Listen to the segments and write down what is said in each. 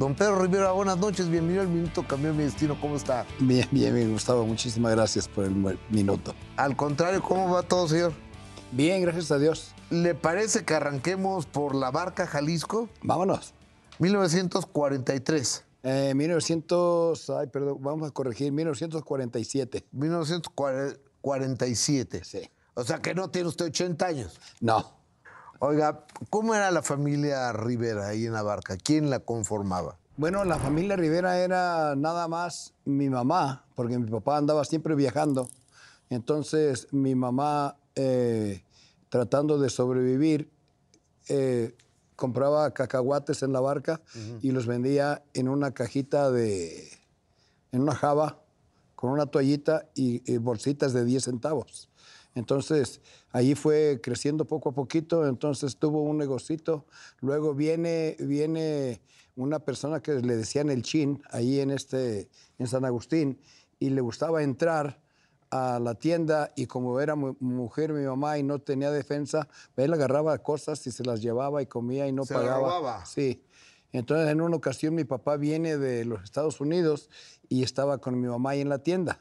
Don Pedro Rivera, buenas noches, bienvenido al Minuto Cambió mi Destino, ¿cómo está? Bien, bien, bien, Gustavo, muchísimas gracias por el minuto. Al contrario, ¿cómo va todo, señor? Bien, gracias a Dios. ¿Le parece que arranquemos por la barca Jalisco? Vámonos. 1943. Eh, 1900, ay, perdón, vamos a corregir, 1947. 1947. Sí. O sea que no tiene usted 80 años. No. Oiga, ¿cómo era la familia Rivera ahí en la barca? ¿Quién la conformaba? Bueno, la familia Rivera era nada más mi mamá, porque mi papá andaba siempre viajando. Entonces, mi mamá, eh, tratando de sobrevivir, eh, compraba cacahuates en la barca y los vendía en una cajita de, en una java, con una toallita y, y bolsitas de 10 centavos. Entonces, ahí fue creciendo poco a poquito, entonces tuvo un negocito. Luego viene, viene una persona que le decían el chin, ahí en, este, en San Agustín, y le gustaba entrar a la tienda y como era mujer mi mamá y no tenía defensa, él agarraba cosas y se las llevaba y comía y no ¿Se pagaba. robaba? Sí. Entonces en una ocasión mi papá viene de los Estados Unidos y estaba con mi mamá ahí en la tienda.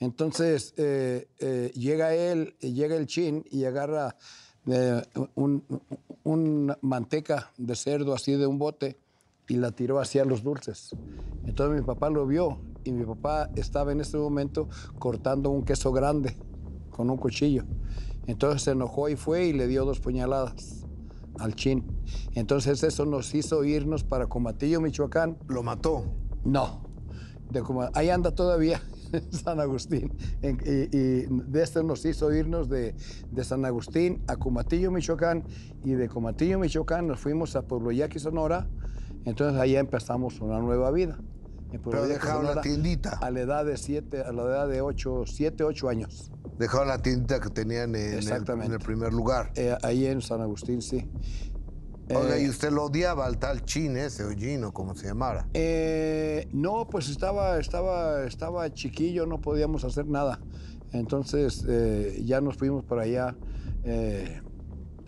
Entonces eh, eh, llega él, llega el chin y agarra eh, un, manteca de cerdo así de un bote y la tiró hacia los dulces. Entonces mi papá lo vio y mi papá estaba en ese momento cortando un queso grande con un cuchillo. Entonces se enojó y fue y le dio dos puñaladas al chin. Entonces eso nos hizo irnos para Comatillo, Michoacán. ¿Lo mató? No. De ahí anda todavía San Agustín. En- y, y de esto nos hizo irnos de, de San Agustín a Comatillo, Michoacán. Y de Comatillo, Michoacán nos fuimos a Pueblo Yaqui, Sonora. Entonces ahí empezamos una nueva vida. En Pueblo Pero Yaqui, dejaron la tiendita. A la edad de siete, a la edad de ocho, siete, ocho años. Dejaron la tiendita que tenían en, el, en el primer lugar. Eh, ahí en San Agustín, sí. Oiga, Eh, y usted lo odiaba al tal chin ese, o Gino, como se llamara. Eh, no, pues estaba, estaba, estaba chiquillo, no podíamos hacer nada. Entonces eh, ya nos fuimos para allá, eh,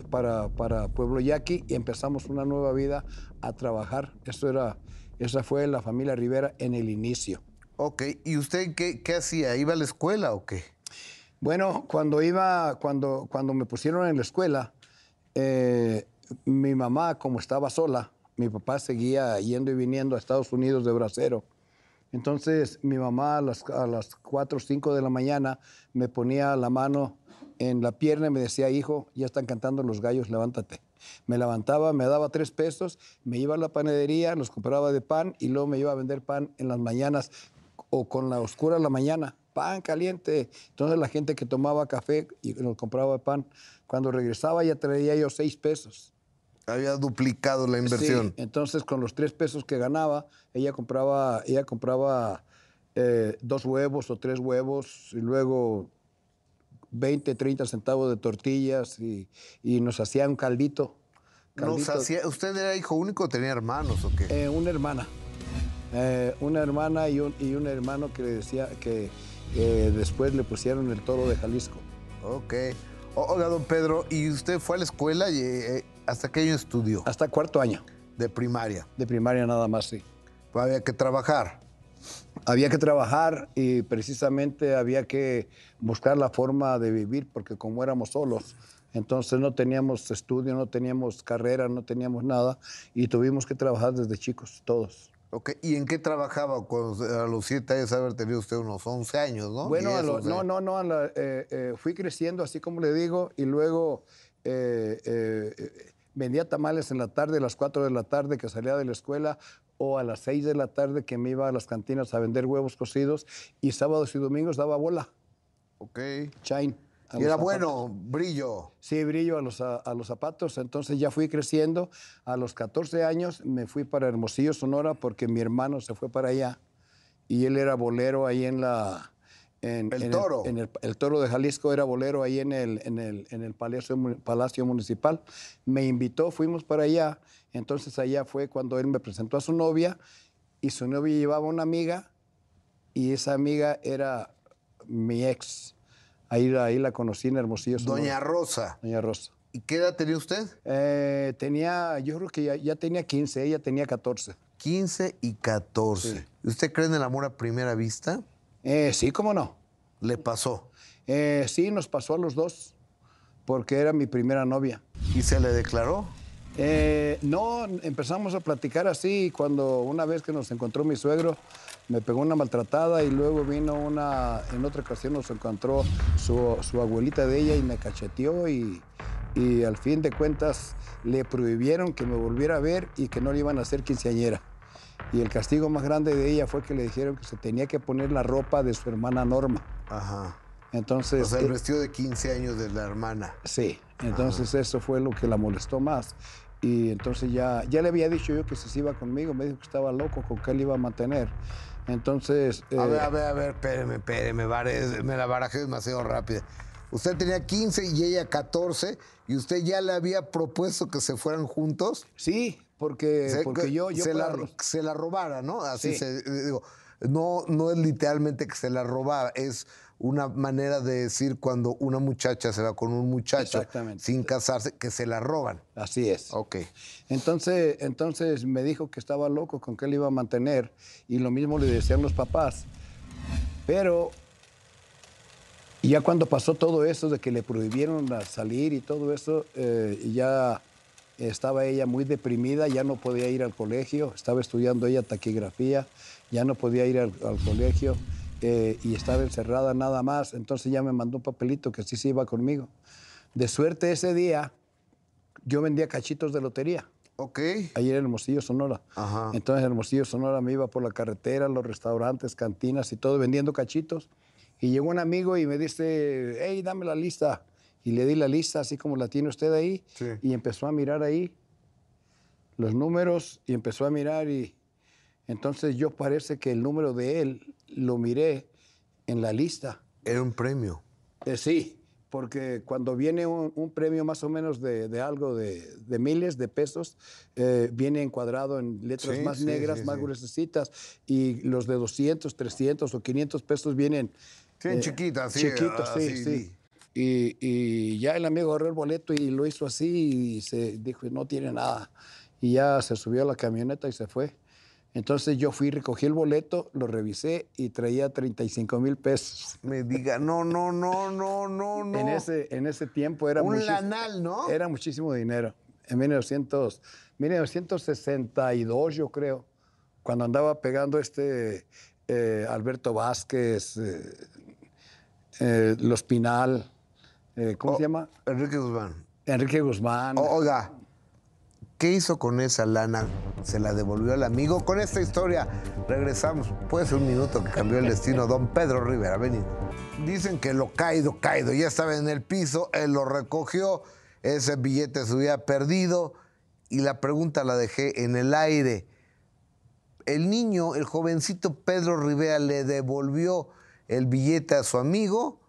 para, para Pueblo Yaqui, y empezamos una nueva vida a trabajar. Esto era, esa fue la familia Rivera en el inicio. Ok, ¿y usted qué, qué hacía? ¿Iba a la escuela o qué? Bueno, cuando iba, cuando, cuando me pusieron en la escuela, eh, mi mamá, como estaba sola, mi papá seguía yendo y viniendo a Estados Unidos de bracero. Entonces, mi mamá a las, a las 4 o 5 de la mañana me ponía la mano en la pierna y me decía, hijo, ya están cantando los gallos, levántate. Me levantaba, me daba tres pesos, me iba a la panadería, los compraba de pan y luego me iba a vender pan en las mañanas o con la oscura la mañana, pan caliente. Entonces la gente que tomaba café y nos compraba pan, cuando regresaba ya traía yo seis pesos. Había duplicado la inversión. Sí, entonces con los tres pesos que ganaba, ella compraba, ella compraba eh, dos huevos o tres huevos y luego 20, 30 centavos de tortillas y, y nos hacía un caldito. Nos hacía- ¿Usted era hijo único o tenía hermanos o qué? Eh, una hermana. Eh, una hermana y un, y un hermano que le decía que eh, después le pusieron el toro de Jalisco. Ok. Oiga, don Pedro, ¿y usted fue a la escuela y eh, hasta qué año estudió? Hasta cuarto año De primaria. de primaria nada más, sí. Pues había que trabajar. Había que trabajar y precisamente había que buscar la forma de vivir porque como éramos solos, entonces no teníamos estudio, no teníamos carrera, no teníamos nada y tuvimos que trabajar desde chicos, todos. Ok, ¿Y en qué trabajaba cuando, a los siete años haber tenido usted unos 11 años, no? Bueno, a 10, lo- 11 no, no, no, la- eh, eh, fui creciendo, así como le digo, y luego eh, eh, eh, vendía tamales en la tarde, a las 4 de la tarde que salía de la escuela, o a las 6 de la tarde que me iba a las cantinas a vender huevos cocidos, y sábados y domingos daba bola, Ok. chain. Y era zapatos. bueno, brillo. Sí, brillo a los, a, a los zapatos. Entonces ya fui creciendo. A los 14 años me fui para Hermosillo, Sonora, porque mi hermano se fue para allá. Y él era bolero ahí en la... En, El en Toro. en el, el Toro de Jalisco era bolero ahí en el, en el, en el Palacio, Palacio Municipal. Me invitó, fuimos para allá. Entonces allá fue cuando él me presentó a su novia y su novia llevaba una amiga y esa amiga era mi ex. Ahí, ahí la conocí en Hermosillo. Doña Rosa. Doña Rosa. ¿Y qué edad tenía usted? Eh, tenía, yo creo que ya, ya tenía 15, ella tenía 14. 15 y 14. ¿Usted cree en el amor a primera vista? Eh, sí, cómo no. ¿Le pasó? Eh, sí, nos pasó a los dos, porque era mi primera novia. ¿Y se le declaró? Eh, no, empezamos a platicar así cuando una vez que nos encontró mi suegro, me pegó una maltratada y luego vino una, en otra ocasión nos encontró su, su abuelita de ella y me cacheteó y, y al fin de cuentas le prohibieron que me volviera a ver y que no le iban a hacer quinceañera. Y el castigo más grande de ella fue que le dijeron que se tenía que poner la ropa de su hermana Norma. Ajá. Entonces, O sea, el eh, vestido de 15 años de la hermana. Sí, entonces eso fue lo que la molestó más. Y entonces ya, ya le había dicho yo que si se iba conmigo, me dijo que estaba loco, con que él iba a mantener. Entonces, A eh, ver, a ver, a ver, espéreme, espéreme, me la barajé demasiado rápida. Usted tenía 15 y ella 14 y usted ya le había propuesto que se fueran juntos. sí, porque, Se- porque yo, yo se, la, se la robara, ¿no? Así Sí. se digo, no, no es literalmente que se la robara, es una manera de decir cuando una muchacha se va con un muchacho sin casarse, que se la roban. así es. Ok. Entonces, entonces me dijo que estaba loco, con que él iba a mantener. Y lo mismo le decían los papás. Pero ya cuando pasó todo eso de que le prohibieron salir y todo eso, eh, ya estaba ella muy deprimida, ya no podía ir al colegio, estaba estudiando ella taquigrafía, ya no podía ir al, al colegio eh, y estaba encerrada nada más. Entonces ya me mandó un papelito que sí se iba conmigo. De suerte ese día, yo vendía cachitos de lotería. Ok. Ayer en Hermosillo, Sonora. Ajá. Entonces en Hermosillo, Sonora me iba por la carretera, los restaurantes, cantinas y todo vendiendo cachitos. Y llegó un amigo y me dice, hey, dame la lista. Y le di la lista, así como la tiene usted ahí. Sí. Y empezó a mirar ahí los números y empezó a mirar y entonces yo parece que el número de él lo miré en la lista. Era un premio. Eh, sí, porque cuando viene un, un premio más o menos de, de algo de, de miles de pesos, eh, viene encuadrado en letras Sí, más sí, negras, sí, más sí. gruesecitas, y los de 200, 300 o 500 pesos vienen... Sí, en chiquitas, sí, Chiquitos, sí, así, sí. Y, y ya el amigo agarró el boleto y lo hizo así y se dijo, no tiene nada. Y ya se subió a la camioneta y se fue. Entonces yo fui, recogí el boleto, lo revisé y traía 35 mil pesos. Me diga, no, no, no, no, no, no. En, ese, en ese tiempo era, Un lanal, ¿no? era muchísimo dinero. En 1900, 1962, yo creo, cuando andaba pegando este eh, Alberto Vázquez, eh, eh, Los Pinal, eh, ¿cómo Oh. se llama? Enrique Guzmán. Enrique Guzmán. O- oiga, ¿qué hizo con esa lana? ¿Se la devolvió al amigo? Con esta historia regresamos. Puede ser un minuto que cambió el destino. Don Pedro Rivera, venido. Dicen que lo caído, caído. Ya estaba en el piso, él lo recogió, ese billete se había perdido y la pregunta la dejé en el aire. El niño, el jovencito Pedro Rivera, le devolvió el billete a su amigo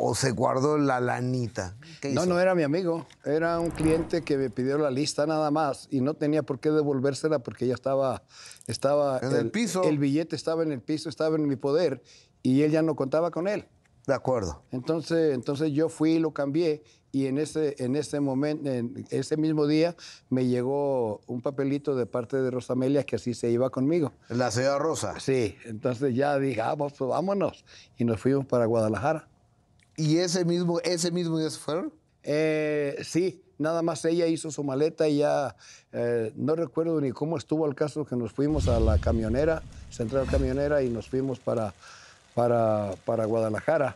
o se guardó la lanita. ¿Qué No, hizo? no era mi amigo, era un cliente que me pidió la lista nada más y no tenía por qué devolvérsela porque ya estaba, estaba En el piso. El billete estaba en el piso, estaba en mi poder y él ya no contaba con él. De acuerdo. Entonces, entonces yo fui y lo cambié y en ese, en ese momento, en ese mismo día, me llegó un papelito de parte de Rosamelia que así se iba conmigo. La señora Rosa. Sí, entonces ya dije, ah, pues vámonos. Y nos fuimos para Guadalajara. ¿Y ese mismo, ese mismo día se fueron? Eh, sí, nada más ella hizo su maleta y ya eh, no recuerdo ni cómo estuvo el caso que nos fuimos a la camionera, central camionera, y nos fuimos para, para, para Guadalajara.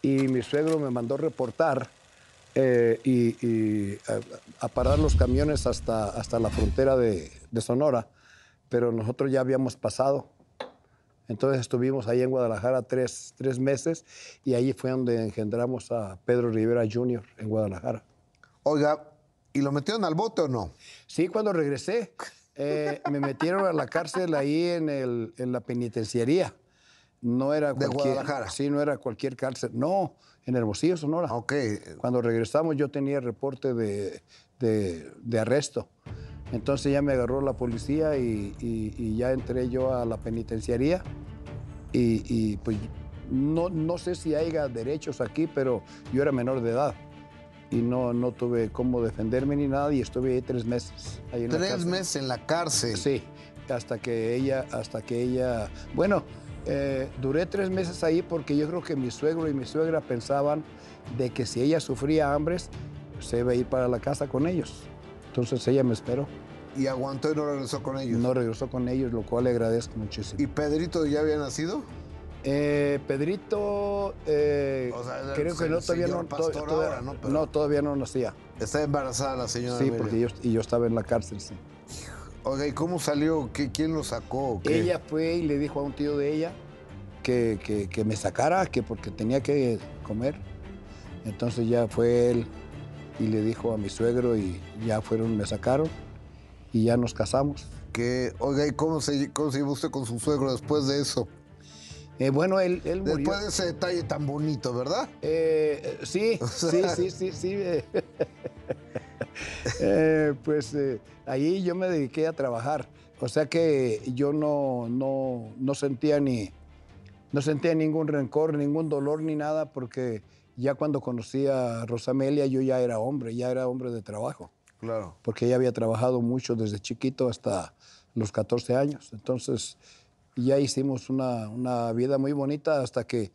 Y mi suegro me mandó reportar eh, y, eh, a parar los camiones hasta, hasta la frontera de, de Sonora, pero nosotros ya habíamos pasado. Entonces estuvimos ahí en Guadalajara tres, tres meses y ahí fue donde engendramos a Pedro Rivera Jr. en Guadalajara. Oiga, ¿y lo metieron al bote o no? Sí, cuando regresé, eh, me metieron a la cárcel ahí en, el, en la penitenciaría. No era ¿De Guadalajara? Sí, no era cualquier cárcel. No, en Hermosillo, Sonora. Ok. Cuando regresamos yo tenía reporte de, de- de arresto. Entonces ya me agarró la policía y, y- y ya entré yo a la penitenciaría. Y, y, pues no, no sé si haya derechos aquí, pero yo era menor de edad. Y no, no tuve cómo defenderme ni nada y estuve ahí tres meses. Ahí en Tres meses en la cárcel. Sí, hasta que ella, hasta que ella, bueno, eh, duré tres meses ahí porque yo creo que mi suegro y mi suegra pensaban de que si ella sufría hambres, se iba a ir para la casa con ellos. Entonces ella me esperó. ¿Y aguantó y no regresó con ellos? No regresó con ellos, lo cual le agradezco muchísimo. ¿Y Pedrito ya había nacido? Eh, Pedrito, eh, O sea, creo que no todavía no, todavía- ahora, ¿no? Pero- no, todavía no nacía. Está embarazada la señora. Sí, porque yo, y yo estaba en la cárcel, sí. Oiga, ¿y cómo salió? ¿Qué, ¿Quién lo sacó? qué? Ella fue y le dijo a un tío de ella que, que- que me sacara, que porque tenía que comer. Entonces ya fue él y le dijo a mi suegro y ya fueron, me sacaron y ya nos casamos. Que, oiga, ¿y cómo se, cómo se llevó usted con su suegro después de eso? Eh, bueno, él, él murió. Después de ese detalle tan bonito, ¿verdad? Eh, sí, sí, sí, sí, sí. eh. Eh, pues ahí yo me dediqué a trabajar. O sea que yo no, no, no sentía ni no sentía ningún rencor, ningún dolor ni nada, porque ya cuando conocí a Rosamelia yo ya era hombre, ya era hombre de trabajo, Claro. porque ella había trabajado mucho desde chiquito hasta los 14 años. Entonces ya hicimos una, una vida muy bonita hasta que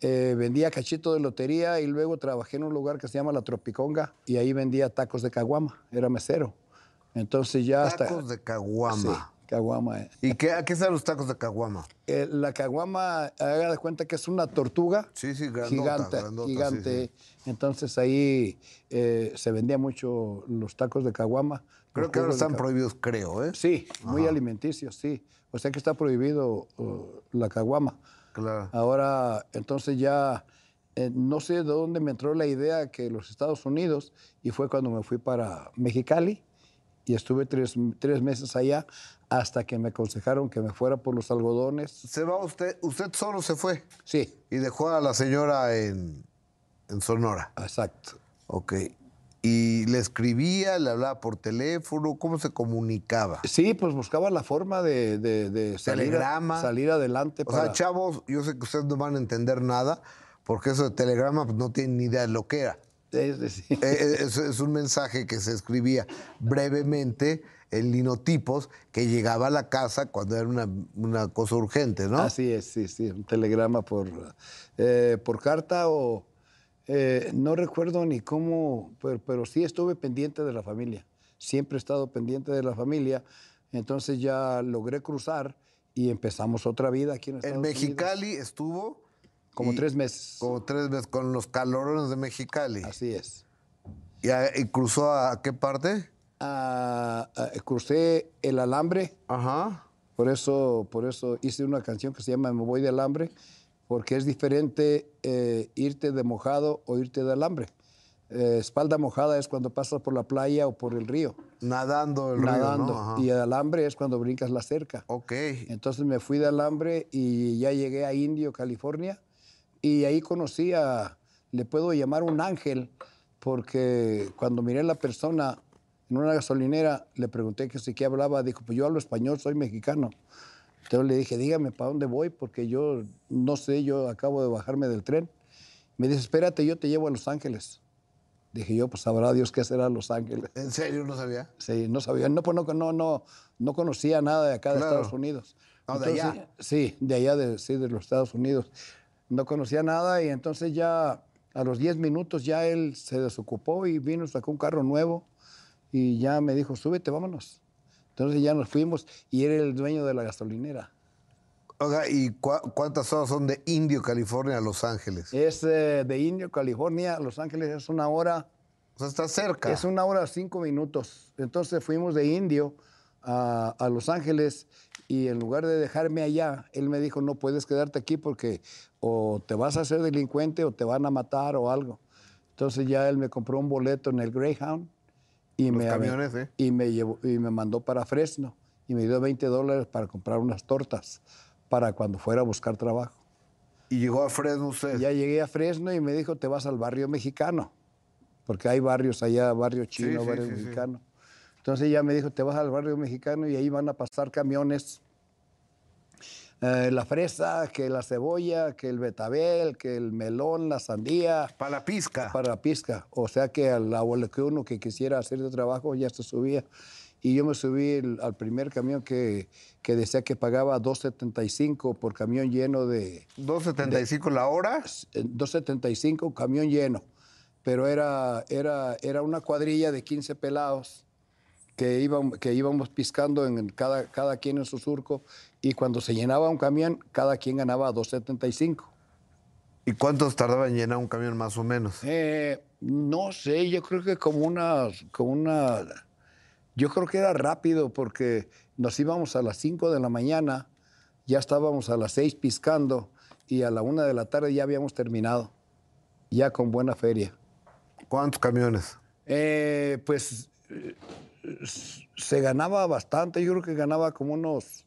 eh, vendía cachito de lotería y luego trabajé en un lugar que se llama La Tropiconga y ahí vendía tacos de caguama, era mesero. Entonces ya hasta... Tacos de Sí, caguama. eh. ¿Y qué, a qué saben los tacos de caguama? Eh, la caguama, haga de cuenta que es una tortuga Sí, sí, grandota, gigante, grandota, gigante. sí, Entonces ahí eh, se vendía mucho los tacos de caguama. Creo que ahora están prohibidos, creo, ¿eh? Sí, muy alimenticios, sí. O sea que está prohibido uh, la caguama. Claro. Ahora, entonces ya eh, no sé de dónde me entró la idea que los Estados Unidos, y fue cuando me fui para Mexicali y estuve tres, tres meses allá hasta que me aconsejaron que me fuera por los algodones. Se va usted, usted solo se fue Sí, y dejó a la señora en, en Sonora. exacto. Ok. Y le escribía, le hablaba por teléfono, ¿cómo se comunicaba? Sí, pues buscaba la forma de, de- de salir, Telegrama. salir adelante. O sea, chavos, yo sé que ustedes no van a entender nada, porque eso de telegrama pues, no tienen ni idea de lo que era. Es decir, Eh, eh, es, es un mensaje que se escribía brevemente en linotipos que llegaba a la casa cuando era una, una cosa urgente, ¿no? Así es, sí, sí, un telegrama por, eh, por carta o eh, no recuerdo ni cómo, pero, pero sí estuve pendiente de la familia. Siempre he estado pendiente de la familia. Entonces ya logré cruzar y empezamos otra vida aquí en Estados En Unidos. Mexicali estuvo Como y- tres meses. como tres veces con los calorones de Mexicali. Así es. ¿Y, y cruzó a qué parte? Ah, crucé el alambre. Ajá. Por eso, por eso hice una canción que se llama Me voy de alambre, porque es diferente eh, irte de mojado o irte de alambre. Eh, espalda mojada es cuando pasas por la playa o por el río, Nadando el nadando. río, ¿no? Y el alambre es cuando brincas la cerca. Ok. Entonces me fui de alambre y ya llegué a Indio, California, y ahí conocí a, le puedo llamar un ángel, porque cuando miré a la persona en una gasolinera, le pregunté que si qué hablaba, dijo, pues yo hablo español, soy mexicano. Entonces le dije, dígame, ¿para dónde voy? Porque yo no sé, yo acabo de bajarme del tren. Me dice, espérate, yo te llevo a Los Ángeles. Dije yo, pues sabrá Dios qué será Los Ángeles. ¿En serio no sabía? Sí, no sabía, no, pues no, no, no, no conocía nada de acá de Claro. Estados Unidos. No, de allá. Sí, de allá, de, sí, de los Estados Unidos. No conocía nada y entonces ya a los 10 minutos ya él se desocupó y vino, sacó un carro nuevo y ya me dijo, súbete, vámonos. Entonces ya nos fuimos y era el dueño de la gasolinera. Oiga, ¿y cua- cuántas horas son de Indio, California a Los Ángeles? Es eh, de Indio, California, Los Ángeles es una hora, O sea, está cerca. Es una hora cinco minutos. Entonces fuimos de Indio a, a Los Ángeles y en lugar de dejarme allá, él me dijo, no puedes quedarte aquí porque o te vas a hacer delincuente o te van a matar o algo. Entonces ya él me compró un boleto en el Greyhound y, Los me, camiones, ¿eh? y, me llevó, y me mandó para Fresno y me dio 20 dólares para comprar unas tortas para cuando fuera a buscar trabajo. Y llegó a Fresno usted. Ya llegué a Fresno y me dijo, te vas al barrio mexicano, porque hay barrios allá, barrio chino, sí, barrio sí, sí. mexicano. Entonces ya me dijo, te vas al barrio mexicano y ahí van a pasar camiones. Eh, la fresa, que la cebolla, que el betabel, que el melón, la sandía, Para la pizca. para la pizca. O sea que al abuelo que uno que quisiera hacer de trabajo ya se subía. y yo me subí el- al primer camión que, que decía que pagaba 2.75 por camión lleno de... 2.75 la hora. eh, 2.75 camión lleno, pero era, era, era una cuadrilla de 15 pelados que, íbamos, que íbamos piscando en cada, cada quien en su surco y cuando se llenaba un camión, cada quien ganaba 2.75. ¿Y cuántos tardaba en llenar un camión más o menos? Eh, no sé, yo creo que como una, como una, yo creo que era rápido porque nos íbamos a las 5 de la mañana, ya estábamos a las 6 piscando y a la 1 de la tarde ya habíamos terminado, ya con buena feria. ¿Cuántos camiones? Eh, pues eh, se ganaba bastante, yo creo que ganaba como unos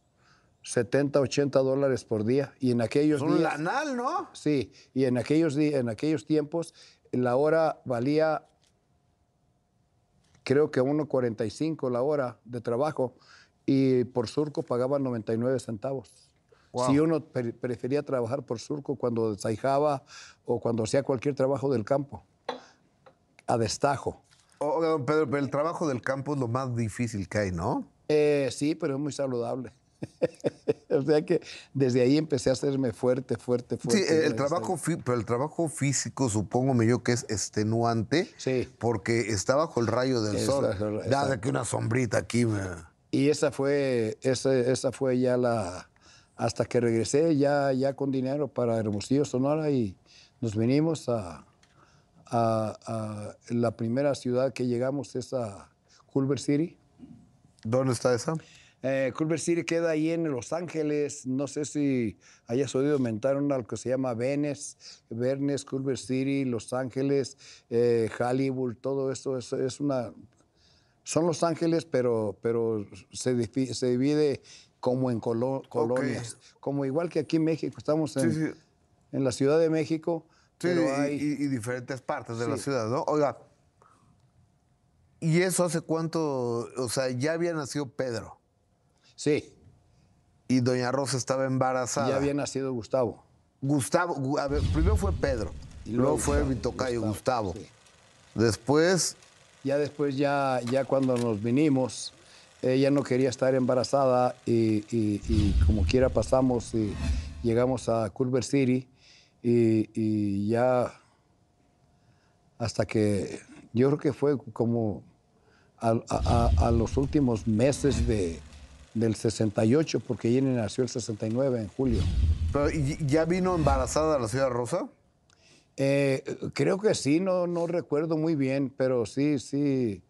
70, 80 dólares por día y en aquellos Es un días... lanal, ¿no? Sí, y en aquellos, en aquellos tiempos la hora valía, creo que 1.45 la hora de trabajo y por surco pagaban 99 centavos. Wow. Si uno pre- prefería trabajar por surco cuando desaijaba o cuando hacía cualquier trabajo del campo, a destajo. Don Pedro, pero el trabajo del campo es lo más difícil que hay, ¿no? Eh, sí, pero es muy saludable. o sea que desde ahí empecé a hacerme fuerte, fuerte, Sí, fuerte. el gracias a trabajo, pero el trabajo físico, supongo yo que es extenuante. Sí. Porque está bajo el rayo del sol. Nada que una sombrita aquí. me- Y esa fue, esa, esa fue ya la, hasta que regresé ya, ya con dinero para Hermosillo, Sonora, y nos vinimos a, a- a la primera ciudad que llegamos es a Culver City. ¿Dónde está esa? Eh, Culver City queda ahí en Los Ángeles. No sé si hayas oído mentar algo que se llama Venice, Venice, Culver City, Los Ángeles, eh, Hollywood, todo eso es, es una... Son Los Ángeles, pero, pero se, se divide como en colo- colonias. Como igual que aquí en México, estamos en, Sí, sí. en la Ciudad de México, Sí, pero y, hay... y- y diferentes partes de la ciudad, ¿no? Oiga, ¿y eso hace cuánto? O sea, ya había nacido Pedro Sí, y doña Rosa estaba embarazada. ya había nacido Gustavo. Gustavo, gu- a ver, primero fue Pedro, Y luego, luego fue mi tocayo Gustavo. sí. Después, Ya después, ya, ya cuando nos vinimos, ella no quería estar embarazada y, y- y como quiera pasamos y llegamos a Culver City y, ya hasta que yo creo que fue como a, a- a- a los últimos meses de, del 68, porque Jenny nació el 69 en julio. pero, ¿y- ¿ya vino embarazada a la ciudad Rosa? Eh, creo que sí, no, no recuerdo muy bien, pero sí, sí,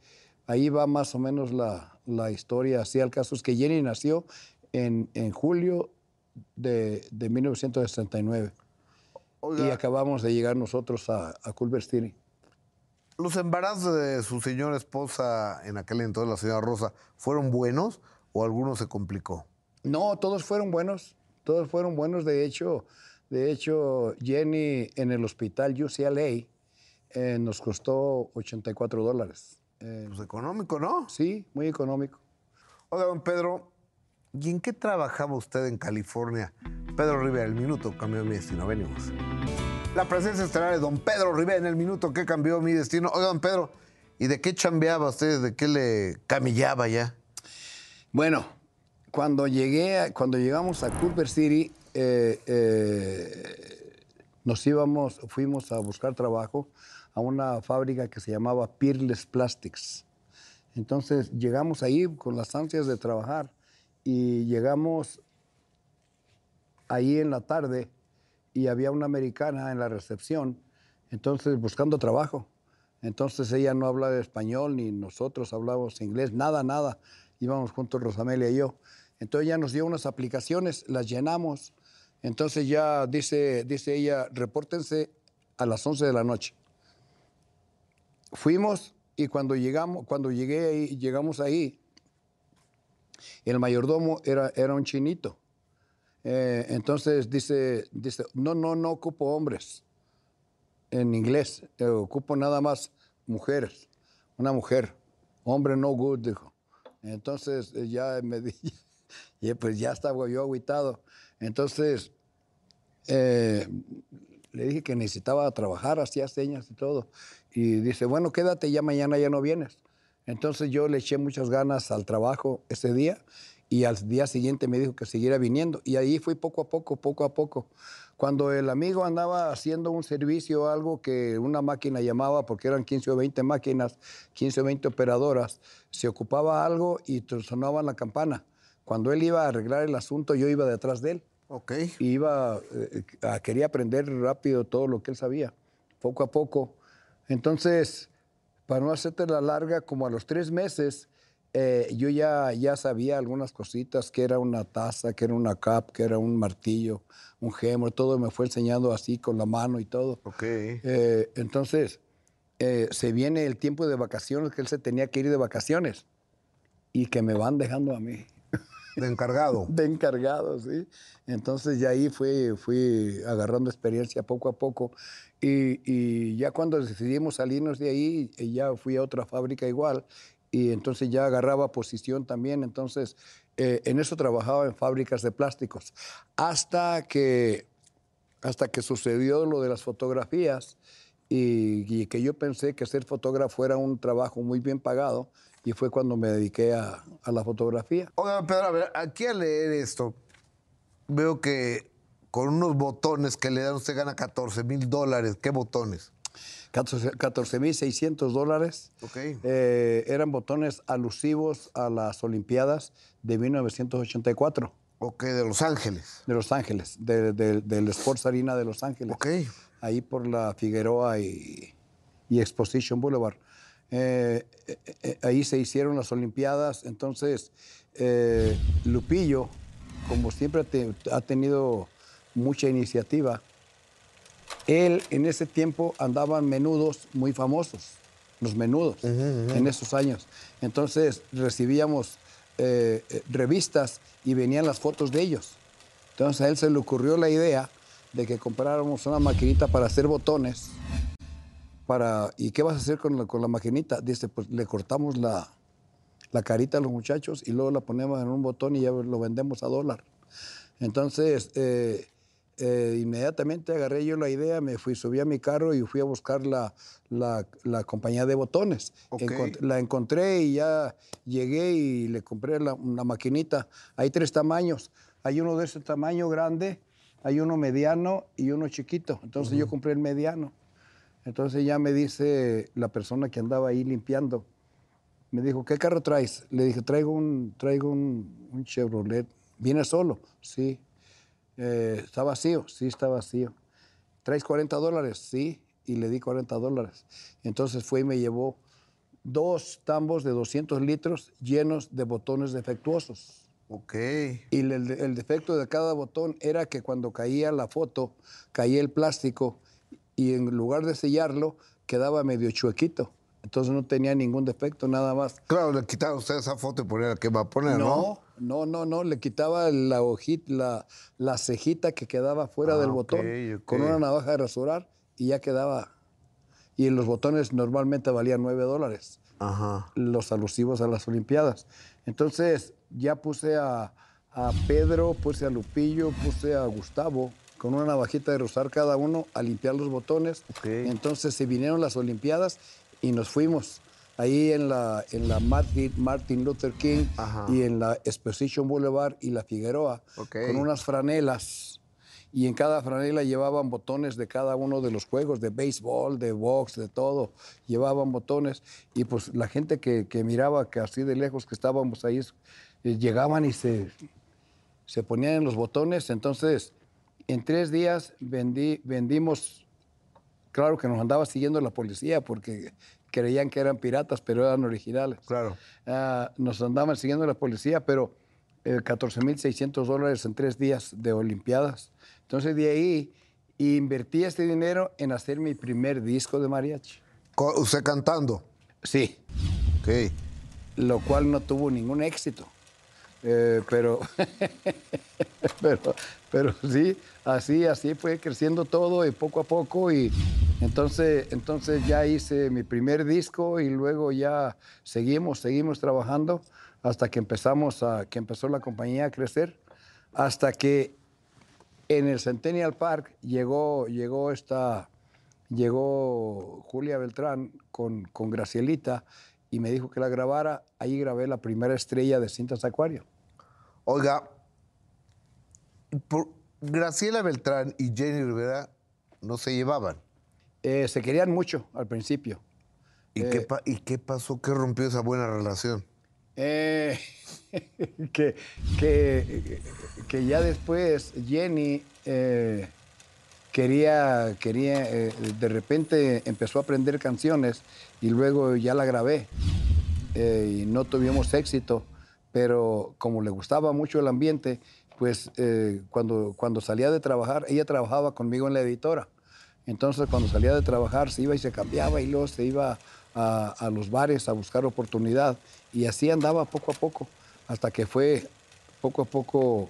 ahí va más o menos la, la historia. Así al caso es que Jenny nació en, en julio de, de 1969 y Oiga, acabamos de llegar nosotros a, a Culver City. ¿los embarazos de su señora esposa en aquel entonces, la señora Rosa, fueron buenos o alguno se complicó? No, todos fueron buenos, todos fueron buenos. De hecho, de hecho Jenny en el hospital UCLA eh, nos costó 84 dólares. Eh, Pues económico, ¿no? sí, muy económico. Oiga, don Pedro, ¿y en qué trabajaba usted en California? Pedro Rivera, el minuto cambió mi destino. Venimos. La presencia estelar de don Pedro Rivera en el minuto que cambió mi destino. Oiga, don Pedro, ¿y de qué chambeaba usted? ¿De qué le camillaba ya? Bueno, cuando llegué, cuando llegamos a Culver City, eh, eh, nos íbamos, fuimos a buscar trabajo a una fábrica que se llamaba Peerless Plastics. Entonces llegamos ahí con las ansias de trabajar y llegamos ahí en la tarde y había una americana en la recepción, entonces buscando trabajo. Entonces ella no hablaba español ni nosotros hablábamos inglés, nada, nada. Íbamos juntos Rosamelia y yo. Entonces ella nos dio unas aplicaciones, las llenamos. Entonces ya dice, dice ella, repórtense a las 11 de la noche. Fuimos y cuando llegamos, cuando llegué ahí, llegamos ahí, el mayordomo era, era un chinito. Eh, entonces dice, dice, no, no, no ocupo hombres en inglés, eh, ocupo nada más mujeres, una mujer, hombre no good, dijo. Entonces eh, ya me di, y pues ya estaba yo aguitado. Entonces eh, le dije que necesitaba trabajar, hacía señas y todo. Y dice, bueno, quédate, ya mañana ya no vienes. Entonces yo le eché muchas ganas al trabajo ese día y al día siguiente me dijo que siguiera viniendo. Y ahí fui poco a poco, poco a poco. Cuando el amigo andaba haciendo un servicio o algo que una máquina llamaba, porque eran 15 o 20 máquinas, 15 o 20 operadoras, se ocupaba algo y sonaba la campana. Cuando él iba a arreglar el asunto, yo iba detrás de él. Ok. Iba, eh, quería aprender rápido todo lo que él sabía, poco a poco. Entonces, para no hacerte la larga, como a los tres meses, eh, yo ya, ya sabía algunas cositas, que era una taza, que era una cap, que era un martillo, un gemor, todo me fue enseñando así con la mano y todo. Ok. Eh, entonces, eh, se viene el tiempo de vacaciones, que él se tenía que ir de vacaciones y que me van dejando a mí De encargado. de encargado, ¿sí? Entonces ya ahí fui, fui agarrando experiencia poco a poco y, y ya cuando decidimos salirnos de ahí, ya fui a otra fábrica igual y entonces ya agarraba posición también, entonces eh, en eso trabajaba en fábricas de plásticos hasta que, hasta que sucedió lo de las fotografías y, y que yo pensé que ser fotógrafo era un trabajo muy bien pagado y fue cuando me dediqué a, a la fotografía. Oiga, Pedro, a ver, aquí al leer esto, veo que con unos botones que le dan, usted gana 14 mil dólares. ¿Qué botones? 14.600 dólares. Ok. Eh, eran botones alusivos a las Olimpiadas de 1984 Ok, de Los Ángeles. de Los Ángeles, de- de- del Sports Arena de Los Ángeles. Ok. Ahí por la Figueroa y, y Exposition Boulevard. Eh, eh, ahí se hicieron las Olimpiadas. Entonces, Lupillo, como siempre te- ha tenido mucha iniciativa, él en ese tiempo andaban menudos muy famosos, los menudos, en esos años. Entonces recibíamos eh, eh, revistas y venían las fotos de ellos. Entonces a él se le ocurrió la idea de que compráramos una maquinita para hacer botones. Para, ¿Y qué vas a hacer con la, con la maquinita? Dice, pues le cortamos la, la carita a los muchachos y luego la ponemos en un botón y ya lo vendemos a dólar. Entonces, eh, eh, inmediatamente agarré yo la idea, me fui, subí a mi carro y fui a buscar la, la- la compañía de botones. Encont- la encontré y ya llegué y le compré la- una maquinita. Hay tres tamaños. Hay uno de ese tamaño grande, hay uno mediano y uno chiquito. Entonces yo compré el mediano. Entonces ya me dice la persona que andaba ahí limpiando, me dijo, ¿qué carro traes? Le dije, traigo un, traigo un, un Chevrolet. ¿Viene solo? Sí. Eh, ¿Está vacío? Sí, está vacío. ¿Traes 40 dólares? Sí. Y le di 40 dólares. Entonces fue y me llevó dos tambos de 200 litros llenos de botones defectuosos. Ok. Y el, el defecto de cada botón era que cuando caía la foto, caía el plástico y en lugar de sellarlo, quedaba medio chuequito. Entonces no tenía ningún defecto, nada más. Claro, le quitaba usted esa foto y ponía la que va a poner, ¿no? No, no, no, no, le quitaba la hojita, la, la cejita que quedaba fuera Ah, del ok, botón con una navaja de rasurar y ya quedaba. Y los botones normalmente valían 9 dólares, Ajá. los alusivos a las Olimpiadas. Entonces ya puse a, a Pedro, puse a Lupillo, puse a Gustavo con una navajita de rosar cada uno a limpiar los botones. Ok. Entonces se vinieron las Olimpiadas y nos fuimos. Ahí en la, en la Martin, Martin Luther King Ajá. y en la Exposition Boulevard y la Figueroa con unas franelas. Y en cada franela llevaban botones de cada uno de los juegos, de béisbol, de box, de todo. Llevaban botones. Y pues la gente que, que miraba que así de lejos que estábamos ahí, eh, llegaban y se, se ponían en los botones. Entonces, en tres días vendí, vendimos, claro que nos andaba siguiendo la policía porque creían que eran piratas, pero eran originales. Claro. Ah, nos andaban siguiendo la policía, pero eh, 14.600 dólares en tres días de Olimpiadas. Entonces de ahí invertí este dinero en hacer mi primer disco de mariachi. ¿Usted cantando? Sí, Ok. lo cual no tuvo ningún éxito. Eh, pero, pero, pero sí, así, así fue creciendo todo y poco a poco. Y entonces, entonces ya hice mi primer disco y luego ya seguimos, seguimos trabajando hasta que empezamos a, que empezó la compañía a crecer, hasta que en el Centennial Park llegó, llegó esta, llegó Julia Beltrán con, con Gracielita y me dijo que la grabara. Ahí grabé la primera estrella de Cintas Acuario. Oiga, por Graciela Beltrán y Jenny Rivera no se llevaban. Eh, se querían mucho al principio. ¿Y, qué pa- ¿Y qué pasó? ¿Qué rompió esa buena relación? Eh, que, que, que ya después Jenny eh, quería, quería eh, de repente empezó a aprender canciones y luego ya la grabé eh, y no tuvimos éxito, pero como le gustaba mucho el ambiente, pues eh, cuando, cuando salía de trabajar, ella trabajaba conmigo en la editora. Entonces cuando salía de trabajar se iba y se cambiaba y luego se iba a, a los bares a buscar oportunidad y así andaba poco a poco hasta que fue poco a poco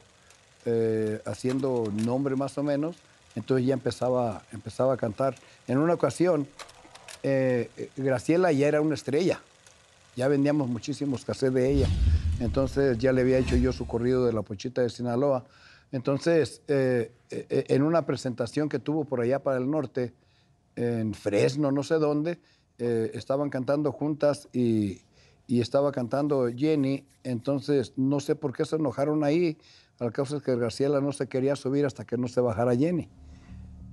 eh, haciendo nombre más o menos. Entonces ya empezaba, empezaba a cantar. En una ocasión, eh, eh, Graciela ya era una estrella. Ya vendíamos muchísimos cassettes de ella. Entonces ya le había hecho yo su corrido de la Pochita de Sinaloa. Entonces, eh, eh, en una presentación que tuvo por allá para el norte, en Fresno, no sé dónde, eh, estaban cantando juntas y, estaba cantando Jenny. Entonces, no sé por qué se enojaron ahí. Al es que Graciela no se quería subir hasta que no se bajara Jenny.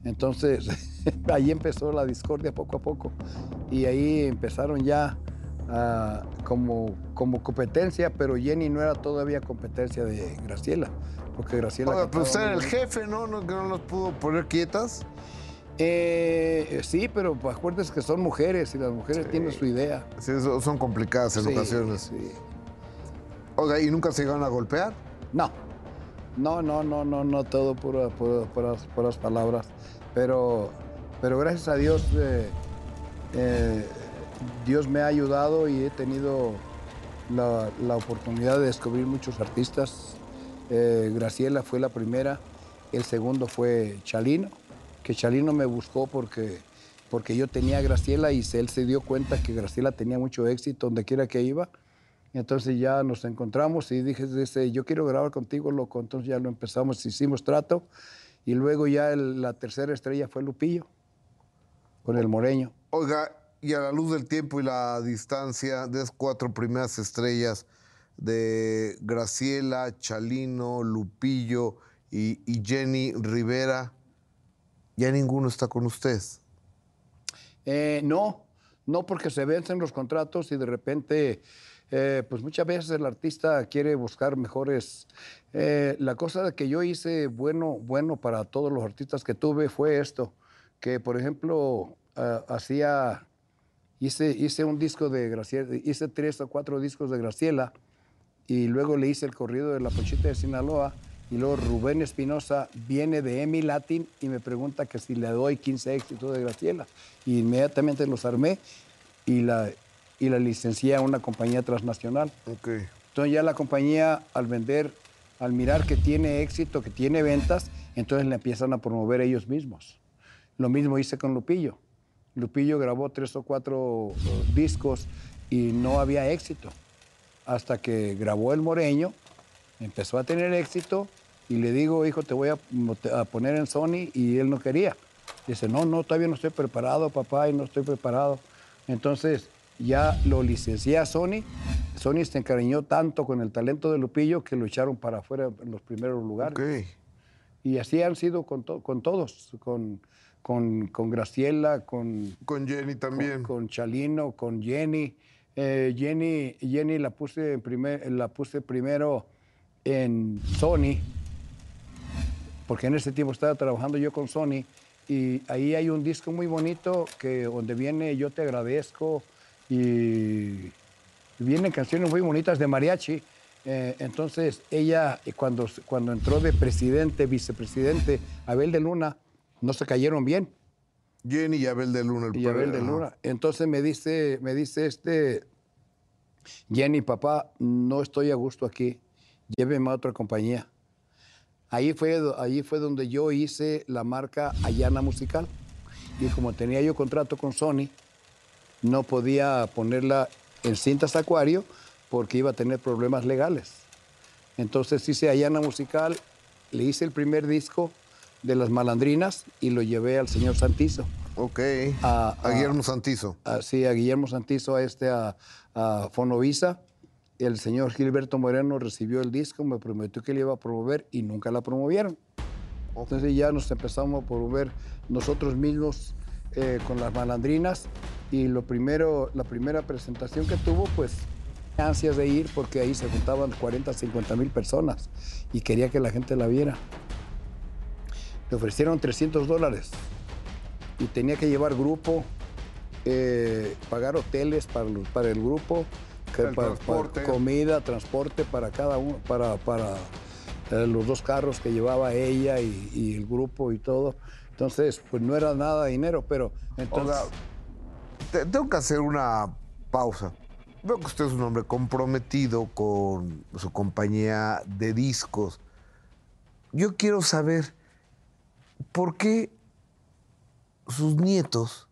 Entonces, ahí empezó la discordia poco a poco. Y ahí empezaron ya como, como competencia, pero Jenny no era todavía competencia de Graciela. Porque Graciela. Oiga, pero usted era el jefe, ¿no? ¿no? Que no los pudo poner quietas. Eh, sí, pero acuérdense que son mujeres y las mujeres tienen su idea. Sí, son complicadas en Sí, ocasiones. sí. Oiga, ¿y nunca se llegaron a golpear? No, no, no, no, no, no, todo pura- puras, puras palabras. Pero, pero gracias a Dios, eh, eh, Dios me ha ayudado y he tenido la, oportunidad de descubrir muchos artistas. Eh, Graciela fue la primera, el segundo fue Chalino, que Chalino me buscó porque, porque yo tenía a Graciela y él se dio cuenta que Graciela tenía mucho éxito donde quiera que iba. Entonces ya nos encontramos y dije, dice, yo quiero grabar contigo, loco. Entonces ya lo empezamos, hicimos trato. Y luego ya la tercera estrella fue Lupillo, con el Moreño. Oiga, y a la luz del tiempo y la distancia de esas cuatro primeras estrellas de Graciela, Chalino, Lupillo y, Jenny Rivera, ya ninguno está con usted. Eh, no, no porque se vencen los contratos y de repente, eh, pues muchas veces el artista quiere buscar mejores. eh, la cosa que yo hice bueno, bueno para todos los artistas que tuve fue esto, que por ejemplo hacía, hice, hice un disco de Graciela, hice tres o cuatro discos de Graciela y luego le hice el corrido de la Pochita de Sinaloa y luego Rubén Espinosa viene de EMI Latin y me pregunta que si le doy 15 éxitos de Graciela. Y inmediatamente los armé y la, y la licencié a una compañía transnacional. Ok. Entonces ya la compañía al vender, al mirar que tiene éxito, que tiene ventas, entonces le empiezan a promover ellos mismos. Lo mismo hice con Lupillo. Lupillo grabó tres o cuatro eh, discos y no había éxito. Hasta que grabó El Moreño, empezó a tener éxito y le digo, hijo, te voy a, poner en Sony y él no quería. Dice, no, no, todavía no estoy preparado, papá, y no estoy preparado. Entonces ya lo licencié a Sony. Sony se encariñó tanto con el talento de Lupillo que lo echaron para afuera en los primeros lugares. Y así han sido con, to- con todos, con, con, con Graciela, con, Con Jenny también. con, con Chalino, con Jenny. Eh, Jenny, Jenny la, puse en primer, la puse primero en Sony, porque en ese tiempo estaba trabajando yo con Sony, y ahí hay un disco muy bonito que donde viene Yo te agradezco y vienen canciones muy bonitas de mariachi. Eh, entonces ella, cuando, cuando entró de presidente, vicepresidente, Abel de Luna, no se cayeron bien. Jenny y Abel de Luna. El Y Abel de. Luna. Entonces me dice, me dice este, Jenny, papá, no estoy a gusto aquí, lléveme a otra compañía. Ahí fue, ahí fue donde yo hice la marca Ayana Musical. Y como tenía yo contrato con Sony, no podía ponerla en cintas Acuario porque iba a tener problemas legales. Entonces hice Ayana Musical, le hice el primer disco de Las Malandrinas y lo llevé al señor Santizo. Ok. A, Guillermo Santizo. sí, a Guillermo Santizo, a este, a, a Fonovisa. El señor Gilberto Moreno recibió el disco, me prometió que le iba a promover y nunca la promovieron. Entonces ya nos empezamos a promover nosotros mismos eh, con las malandrinas y lo primero, la primera presentación que tuvo, pues ansias de ir porque ahí se juntaban 40, 50 mil personas y quería que la gente la viera. Le ofrecieron 300 dólares y tenía que llevar grupo, eh, pagar hoteles para, para el grupo, comida, transporte para cada uno, para, para eh, los dos carros que llevaba ella y, el grupo y todo. Entonces, pues no era nada de dinero, pero entonces... tengo que hacer una pausa. Veo que usted es un hombre comprometido con su compañía de discos. Yo quiero saber por qué sus nietos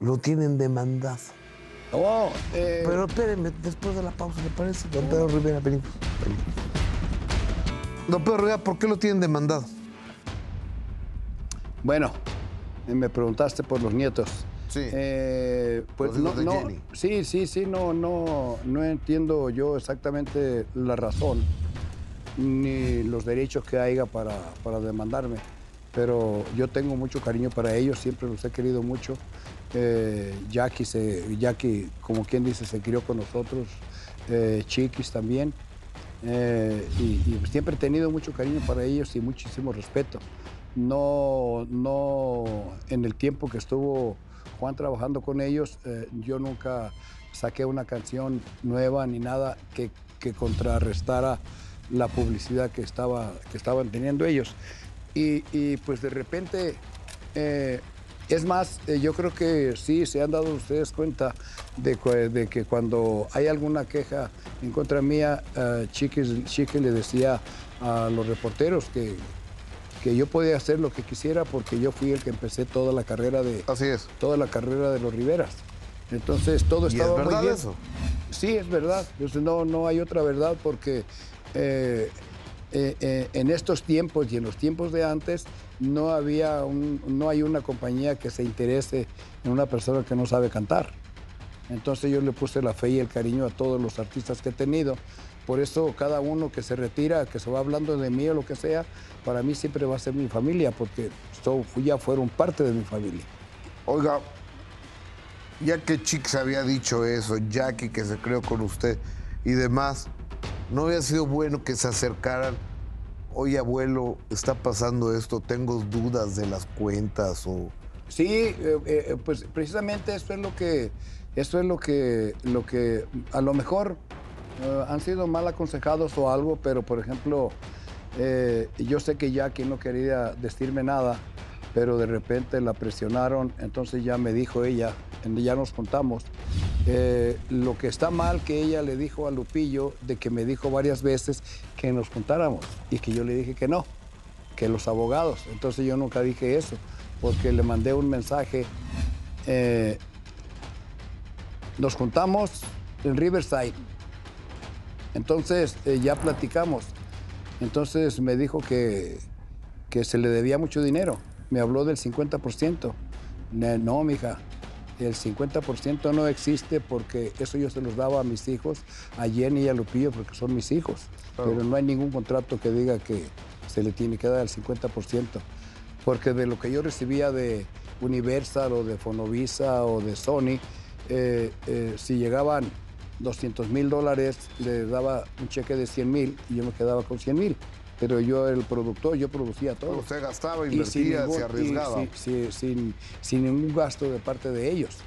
lo tienen demandado. Oh, eh, Pero espérenme, después de la pausa, ¿le parece? Don Pedro Rivera, venimos. Don Pedro Rivera, ¿por qué lo tienen demandado? Bueno, me preguntaste por los nietos. Sí. Eh, pues no, sí, sí, sí, no, no, no entiendo yo exactamente la razón ni los derechos que haya para, para demandarme, pero yo tengo mucho cariño para ellos, siempre los he querido mucho. Eh, Jackie, se, Jackie, como quien dice, se crió con nosotros, eh, Chiquis también. Eh, y, siempre he tenido mucho cariño para ellos y muchísimo respeto. No, no en el tiempo que estuvo Juan trabajando con ellos, eh, yo nunca saqué una canción nueva ni nada que, que contrarrestara la publicidad que, estaba, que estaban teniendo ellos. Y, y pues de repente eh, es más, eh, yo creo que sí se han dado ustedes cuenta de, de que cuando hay alguna queja en contra mía, uh, Chique, le decía a los reporteros que, que yo podía hacer lo que quisiera porque yo fui el que empecé toda la carrera de Así es. toda la carrera de los Riveras. Entonces todo estaba ¿Y es verdad muy bien. eso? Sí, es verdad. no, no hay otra verdad porque eh, eh, en estos tiempos y en los tiempos de antes no había no hay una compañía que se interese en una persona que no sabe cantar. Entonces yo le puse la fe y el cariño a todos los artistas que he tenido. Por eso cada uno que se retira, que se va hablando de mí o lo que sea, para mí siempre va a ser mi familia, porque ya fueron parte de mi familia. Oiga, ya que se había dicho eso, Jackie que se creó con usted y demás, ¿no había sido bueno que se acercaran oye abuelo, está pasando esto, tengo dudas de las cuentas o... Sí, eh, eh, pues precisamente eso es lo que, eso es lo que, lo que a lo mejor eh, han sido mal aconsejados o algo, pero por ejemplo, yo sé que Jackie no quería decirme nada, pero de repente la presionaron, entonces ya me dijo ella, ya nos contamos, lo que está mal que ella le dijo a Lupillo, de que me dijo varias veces que nos juntáramos y que yo le dije que no, que los abogados. Entonces yo nunca dije eso, porque le mandé un mensaje. Eh, nos juntamos en Riverside. Entonces eh, ya platicamos. Entonces me dijo que, que se le debía mucho dinero. Me habló del 50%. No, mija, el 50% no existe porque eso yo se los daba a mis hijos, a Jenny y a Lupillo, porque son mis hijos. Pero no hay ningún contrato que diga que se le tiene que dar el 50%. Porque de lo que yo recibía de Universal o de Fonovisa o de Sony, eh, eh, si llegaban 200 mil dólares, le daba un cheque de 100 mil y yo me quedaba con 100 mil pero yo el productor, yo producía todo. Usted gastaba, invertía, se arriesgaba. sin, sin, ningún gasto de parte de ellos.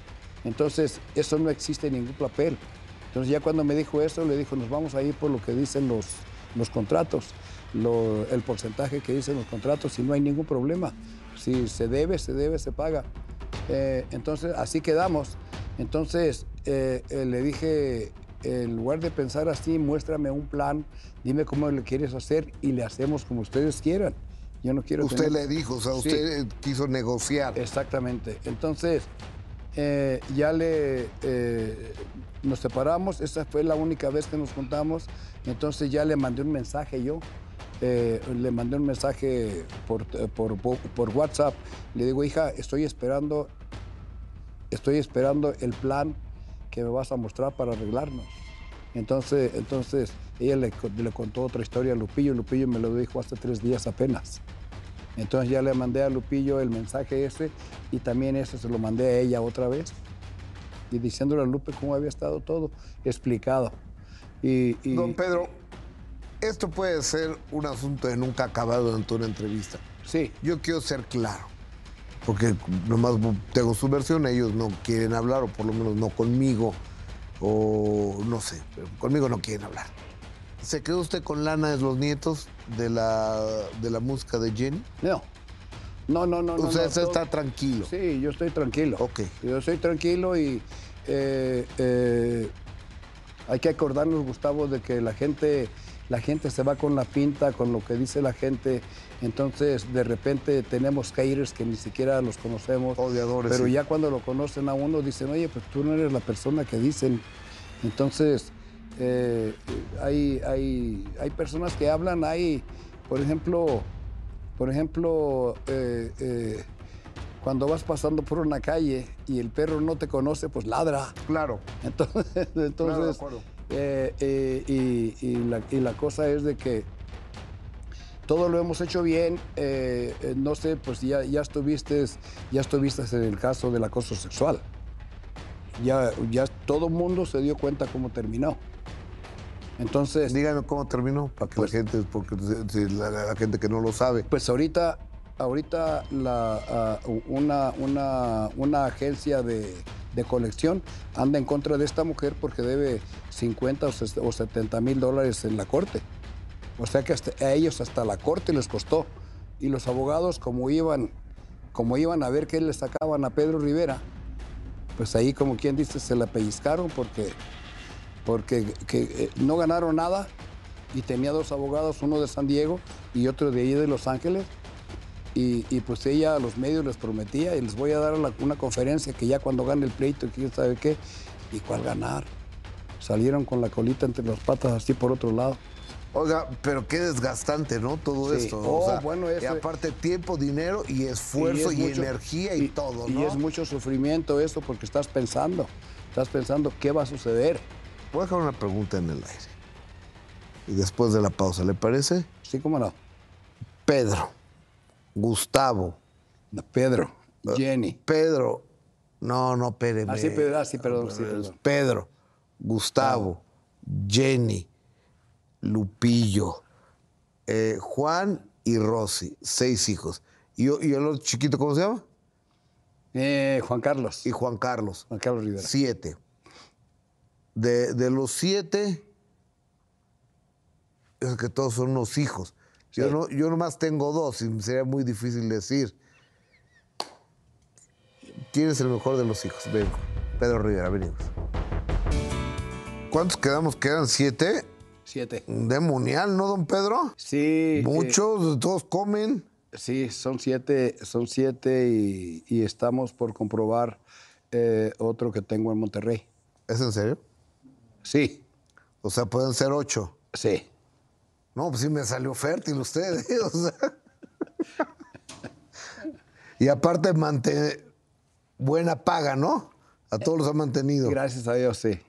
Entonces, eso no existe en ningún papel. Entonces, ya cuando me dijo eso, le dijo, nos vamos a ir por lo que dicen los, los contratos, el porcentaje que dicen los contratos, y no hay ningún problema. Si se debe, se debe, se paga. Eh, entonces, así quedamos. Entonces, eh, eh, le dije, en lugar de pensar así, muéstrame un plan, dime cómo le quieres hacer y le hacemos como ustedes quieran. Yo no quiero. Usted le dijo, o sea, usted quiso negociar. Exactamente. Entonces, eh, ya le. Eh, nos separamos, esa fue la única vez que nos juntamos. Entonces ya le mandé un mensaje yo eh, le mandé un mensaje por, eh, por, por WhatsApp. Le digo, hija, estoy esperando, estoy esperando el plan que me vas a mostrar para arreglarnos. Entonces, entonces ella le, le contó otra historia a Lupillo. Lupillo me lo dijo hace tres días apenas. Entonces ya le mandé a Lupillo el mensaje ese y también ese se lo mandé a ella otra vez. Y diciéndole a Lupe cómo había estado todo explicado. Y, y- Don Pedro, esto puede ser un asunto de nunca acabado durante una entrevista. sí, Yo quiero ser claro, porque nomás tengo su versión, ellos no quieren hablar, o por lo menos no conmigo, o no sé, pero conmigo no quieren hablar. ¿Se quedó usted con lana de los nietos de la, de la música de Jenny? no. No, no, no. no, Usted no, todo- está tranquilo. Sí, yo estoy tranquilo. Ok. Yo estoy tranquilo y eh, eh, hay que acordarnos, Gustavo, de que la gente, la gente se va con la pinta, con lo que dice la gente. Entonces, de repente tenemos haters que ni siquiera los conocemos. Odiadores, Pero sí. ya cuando lo conocen a uno, dicen, oye, pues tú no eres la persona que dicen. Entonces, eh, hay, hay, hay personas que hablan, hay, por ejemplo, por ejemplo, eh, eh, cuando vas pasando por una calle y el perro no te conoce, pues ladra. Claro. Entonces, entonces acuerdo. Eh, eh, y, y la, y la cosa es de que todo lo hemos hecho bien. eh, eh, no sé, pues ya, ya estuviste, ya estuviste en el caso del acoso sexual. Ya, ya todo el mundo se dio cuenta cómo terminó. Entonces, Dígame cómo terminó, para que Pues- la gente, porque si la, la gente que no lo sabe. Pues ahorita, ahorita la, ah, una, una, una agencia de, de colección anda en contra de esta mujer porque debe 50 o ses- o 70 mil dólares en la corte. O sea que a ellos hasta la corte les costó. Y los abogados, como iban, como iban a ver qué le sacaban a Pedro Rivera, pues ahí como quien dice, se la pellizcaron porque, porque que, eh, no ganaron nada y tenía dos abogados, uno de San Diego y otro de ahí de Los Ángeles. Y, y, pues ella a los medios les prometía y les voy a dar la- una conferencia que ya cuando gane el pleito, quién sabe qué, y cuál ganar. Salieron con la colita entre las patas así por otro lado. Oiga, pero qué desgastante, ¿no? Todo Sí. esto. Oh, bueno, Y eso- aparte tiempo, dinero y esfuerzo y, es mucho- energía y, todo, ¿no? Y es mucho sufrimiento eso porque estás pensando, estás pensando qué va a suceder. Voy a dejar una pregunta en el aire. Y después de la pausa, ¿le parece? Sí, cómo no. Pedro, Gustavo, Pedro, Ah. Jenny. Pedro, no, no, espéreme. Ah, sí, Pedro, ah, sí, perdón, sí, perdón. Pedro, Gustavo, Jenny, Lupillo, eh, Juan y Rosy, seis hijos. ¿Y, y el otro chiquito cómo se llama? Eh, Juan Carlos. Y Juan Carlos. Juan Carlos Rivera. Siete. De, de los siete, es que todos son unos hijos. Yo, Sí. no, yo nomás tengo dos y sería muy difícil decir. ¿Quién es el mejor de los hijos? Vengo. Pedro Rivera, venimos. ¿Cuántos quedamos? ¿Quedan siete? Siete. Demonial, ¿no, don Pedro? Sí. Muchos, todos comen. sí, son siete, son siete y, y estamos por comprobar eh, otro que tengo en Monterrey. ¿Es en serio? Sí, O sea, pueden ser ocho. sí. No, pues sí me salió fértil usted, ¿eh? O sea. y aparte, mante- buena paga, ¿no? A todos los ha mantenido. Gracias a Dios, sí.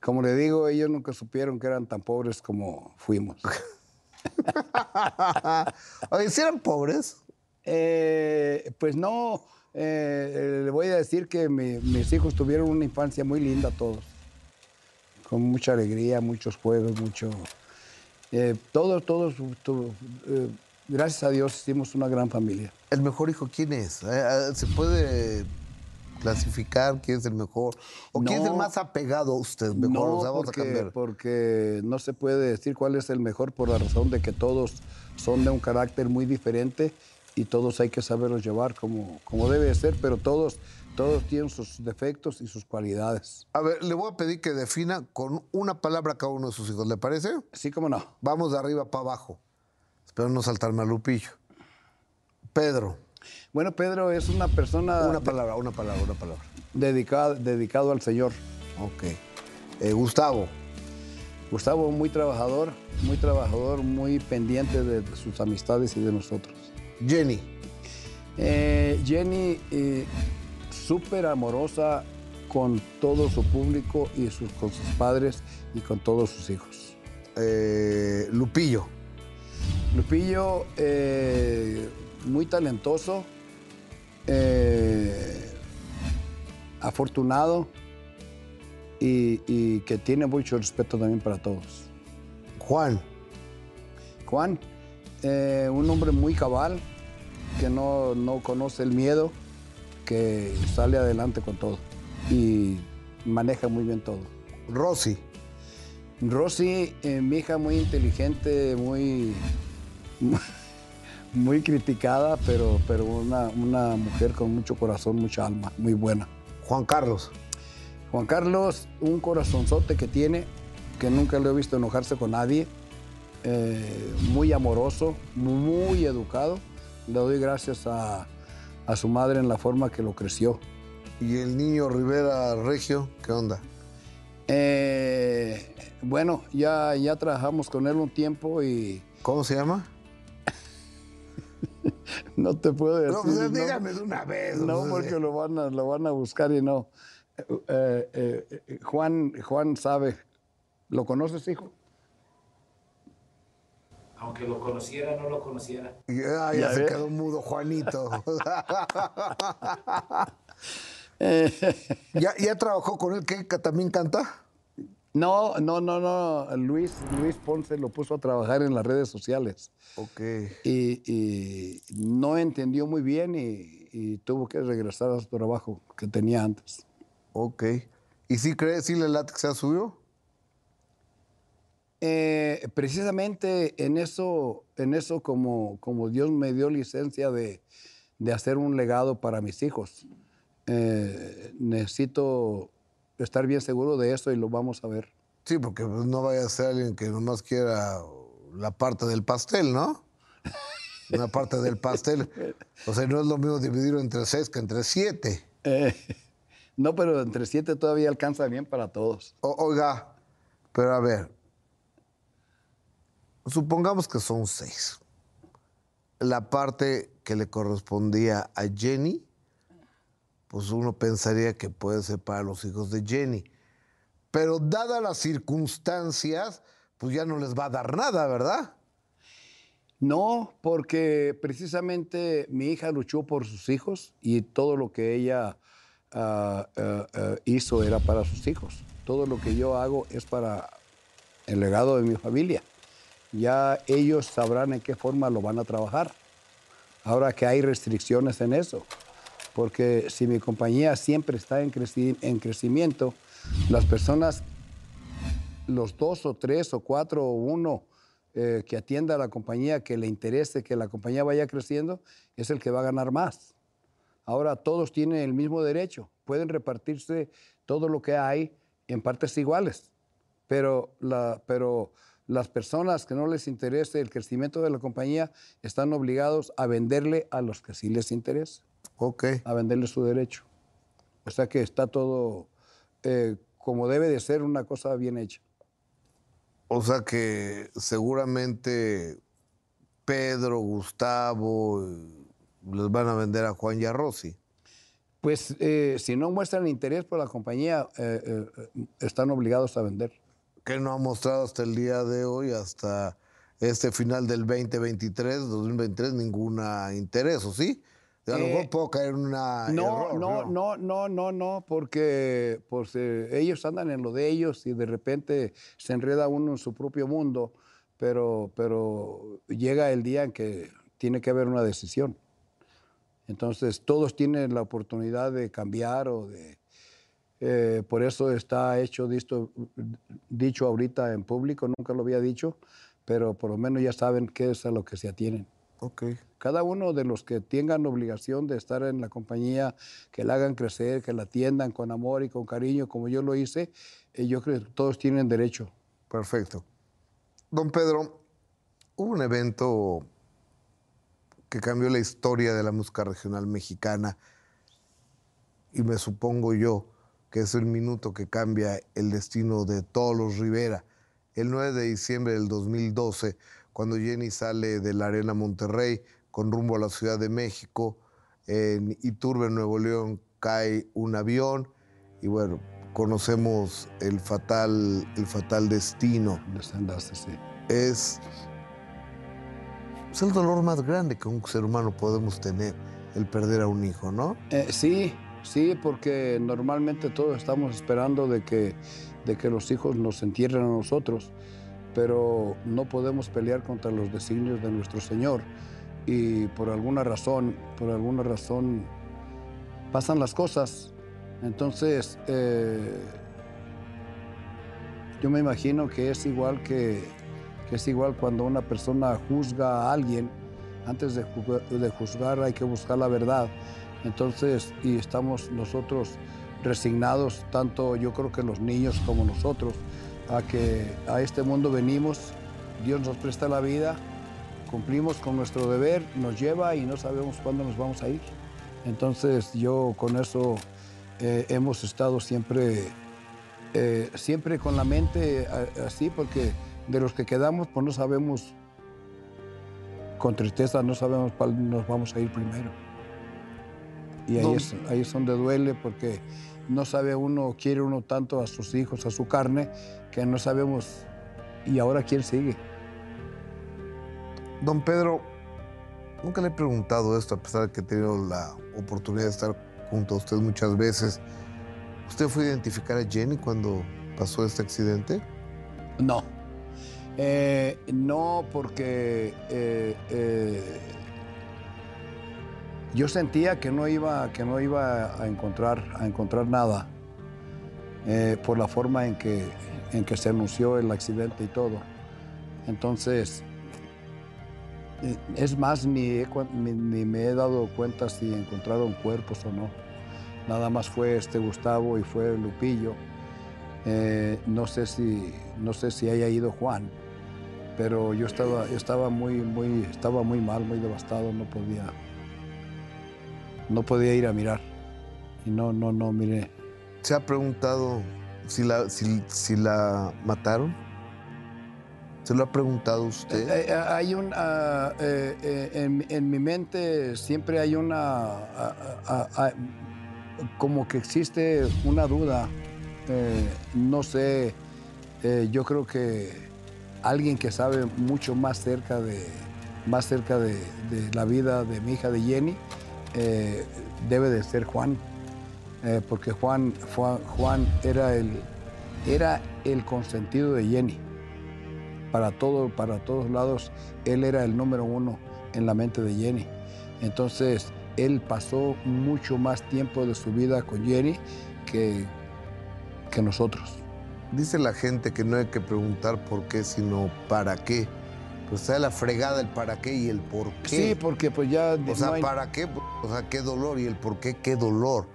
Como le digo, ellos nunca supieron que eran tan pobres como fuimos. Oye, ¿sí eran pobres? Eh, pues no, eh, le voy a decir que mi- mis hijos tuvieron una infancia muy linda todos, con mucha alegría, muchos juegos, mucho... eh, todos, todos, eh, gracias a Dios hicimos una gran familia. ¿El mejor hijo quién es? Eh, eh, ¿Se puede clasificar quién es el mejor? ¿O quién es el más apegado a usted? Mejor, no, o sea, vamos porque, a cambiar. porque no se puede decir cuál es el mejor por la razón de que todos son de un carácter muy diferente y todos hay que saberlos llevar como, como debe de ser, pero todos, todos tienen sus defectos y sus cualidades. A ver, le voy a pedir que defina con una palabra a cada uno de sus hijos, ¿le parece? Así como no. Vamos de arriba para abajo. Espero no saltarme a Lupillo. Pedro, Bueno, Pedro es una persona una palabra, una palabra, una palabra. dedicada, dedicado al Señor. Ok. Eh, Gustavo, Gustavo muy trabajador, muy trabajador, muy pendiente de sus amistades y de nosotros. Jenny. Eh, Jenny, eh, súper amorosa con todo su público y sus, con sus padres y con todos sus hijos. Eh, Lupillo. Lupillo, muy talentoso, afortunado y, que tiene mucho respeto también para todos. Juan. Juan, eh, un hombre muy cabal, que no, conoce el miedo, que sale adelante con todo y maneja muy bien todo. Rosy. Rosy, eh, mi hija muy inteligente, muy, muy criticada, pero, pero una, una mujer con mucho corazón, mucha alma, muy buena. Juan Carlos. Juan Carlos, un corazonzote que tiene, que nunca lo he visto enojarse con nadie, eh, muy amoroso, muy educado. Le doy gracias a, su madre en la forma que lo creció. ¿Y el niño Rivera Regio, qué onda? Eh, bueno, ya, ya trabajamos con él un tiempo y... ¿Cómo se llama? no te puedo decir. No, pues dígame de una vez. No, porque lo van, a, lo van a buscar y no. Eh, eh, Juan, Juan sabe. ¿Lo conoces, hijo? Aunque lo conociera, no lo conociera. Ya, ya, se quedó mudo, Juanito. ¿Ya, ¿Ya trabajó con él que también canta? No, no, no, no. Luis, Luis Ponce lo puso a trabajar en las redes sociales. Ok. Y, no entendió muy bien y, y, tuvo que regresar a su trabajo que tenía antes. Ok. ¿Y si crees, si la látex se subió? Eh, precisamente en eso, en eso como, como Dios me dio licencia de, hacer un legado para mis hijos. Eh, necesito estar bien seguro de eso y lo vamos a ver. Sí, porque pues, no vaya a ser alguien que nomás quiera la parte del pastel, ¿no? Una parte del pastel. O sea, no es lo mismo dividirlo entre seis que entre siete. Eh, no, pero entre siete todavía alcanza bien para todos. oiga, pero a ver, supongamos que son seis. La parte que le correspondía a Jenny, pues uno pensaría que puede ser para los hijos de Jenny. Pero dadas las circunstancias, pues ya no les va a dar nada, ¿verdad? No, porque precisamente mi hija luchó por sus hijos y todo lo que ella Ah, ah, ah, hizo era para sus hijos. Todo lo que yo hago es para el legado de mi familia. Ya ellos sabrán en qué forma lo van a trabajar. Ahora que hay restricciones en eso, porque si mi compañía siempre está en, en crecimiento, las personas, los dos o tres o cuatro o uno eh, que atienda a la compañía, que le interese que la compañía vaya creciendo, es el que va a ganar más. Ahora todos tienen el mismo derecho, pueden repartirse todo lo que hay en partes iguales, pero, pero las personas que no les interese el crecimiento de la compañía están obligados a venderle a los que sí les interesa. Ok. A venderle su derecho. O sea que está todo eh, como debe de ser una cosa bien hecha. O sea que seguramente Pedro, Gustavo, les van a vender a Juan y a Rosy? Pues eh, si no muestran interés por la compañía, eh, eh, están obligados a vender. ¿Qué no ha mostrado hasta el día de hoy, hasta este final del 2023, 2023, ninguna interés, ¿o sí? A lo mejor puedo caer en una. No, no, no, no, no, no, porque pues, ellos andan en lo de ellos y de repente se enreda uno en su propio mundo, pero, pero llega el día en que tiene que haber una decisión. Entonces, todos tienen la oportunidad de cambiar o de... Eh, por eso está hecho dicho, dicho ahorita en público, nunca lo había dicho, pero por lo menos ya saben qué es a lo que se atienen. Okay. Cada uno de los que tengan obligación de estar en la compañía, que la hagan crecer, que la atiendan con amor y con cariño, como yo lo hice, eh, yo creo que todos tienen derecho. Perfecto. Don Pedro, hubo un evento que cambió la historia de la música regional mexicana y me supongo yo que es el minuto que cambia el destino de todos los Rivera el 9 de diciembre del 2012, cuando Jenny sale de la Arena Monterrey con rumbo a la Ciudad de México. En Iturbe, Nuevo León, cae un avión y bueno, conocemos el fatal, el fatal destino. Sí. Es, es el dolor más grande que un ser humano podemos tener, el perder a un hijo, ¿no? Eh, sí, sí, porque normalmente todos estamos esperando de que, de que los hijos nos entierren a nosotros, pero no podemos pelear contra los designios de nuestro Señor. Y por alguna razón, por alguna razón, pasan las cosas. Entonces, eh, yo me imagino que es igual que, es igual cuando una persona juzga a alguien, antes de juzgar hay que buscar la verdad. Entonces, y estamos nosotros resignados, tanto yo creo que los niños como nosotros, a que a este mundo venimos, Dios nos presta la vida, cumplimos con nuestro deber, nos lleva y no sabemos cuándo nos vamos a ir. Entonces yo con eso eh, hemos estado siempre, eh, siempre con la mente a- así, porque de los que quedamos, pues no sabemos, con tristeza no sabemos cuál nos vamos a ir primero. Y ahí, es, ahí es donde duele, porque no sabe uno, quiere uno tanto a sus hijos, a su carne, que no sabemos, ¿y ahora quién sigue? Don Pedro, nunca le he preguntado esto, a pesar de que he tenido la oportunidad de estar junto a usted muchas veces. ¿Usted fue a identificar a Jenny cuando pasó este accidente? No. Eh, no, porque eh, eh, yo sentía que no iba, que no iba a encontrar, a encontrar nada eh, por la forma en que, en que se anunció el accidente y todo. Entonces, eh, es más, ni, ni me he dado cuenta si encontraron cuerpos o no. Nada más fue este Gustavo y fue Lupillo. Eh, no sé si no sé si haya ido Juan, pero yo estaba yo estaba muy muy estaba muy mal, muy devastado, no podía no podía ir a mirar. Y no no no miré. ¿Se ha preguntado si la, si, si la mataron? ¿Se lo ha preguntado usted? Eh, eh, hay un ah, eh, eh, en, en mi mente siempre hay una ah, ah, como que existe una duda. Eh, no sé, eh, yo creo que alguien que sabe mucho más cerca de más cerca de, de la vida de mi hija de Jenny eh, debe de ser Juan, Eh, porque Juan, Juan, era el era el consentido de Jenny para, todo, para todos lados, él era el número uno en la mente de Jenny. Entonces, él pasó mucho más tiempo de su vida con Jenny que, que nosotros. Dice la gente que no hay que preguntar por qué, sino para qué. Pues está la fregada el para qué y el por qué. Sí, porque pues ya... O sea, no hay- ¿para qué? O sea, qué dolor y el por qué, qué dolor.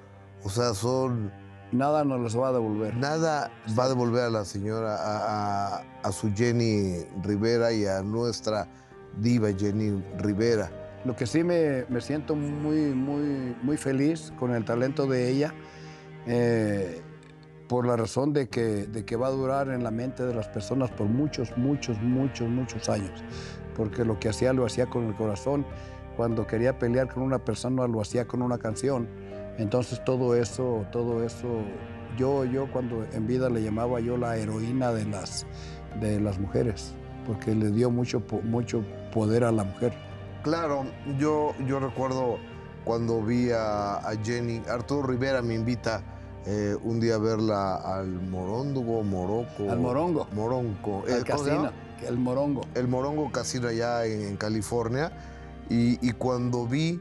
O sea, son... Nada nos los va a devolver. Nada va a devolver a la señora, a, a- a su Jenny Rivera y a nuestra diva Jenny Rivera. Lo que sí me, me siento muy, muy, muy feliz con el talento de ella, eh, por la razón de que, de que va a durar en la mente de las personas por muchos, muchos, muchos, muchos años. Porque lo que hacía lo hacía con el corazón. Cuando quería pelear con una persona lo hacía con una canción. Entonces todo eso, todo eso, yo, yo cuando en vida le llamaba yo la heroína de las, de las mujeres, porque le dio mucho, mucho poder a la mujer. Claro, yo, yo recuerdo cuando vi a, a Jenny, Arturo Rivera me invita eh, un día verla al Moróndugo, Morocco. Al Morongo. Moronco. El Eh, casino, el morongo. el Morongo Casino allá en, en California. Y, y cuando vi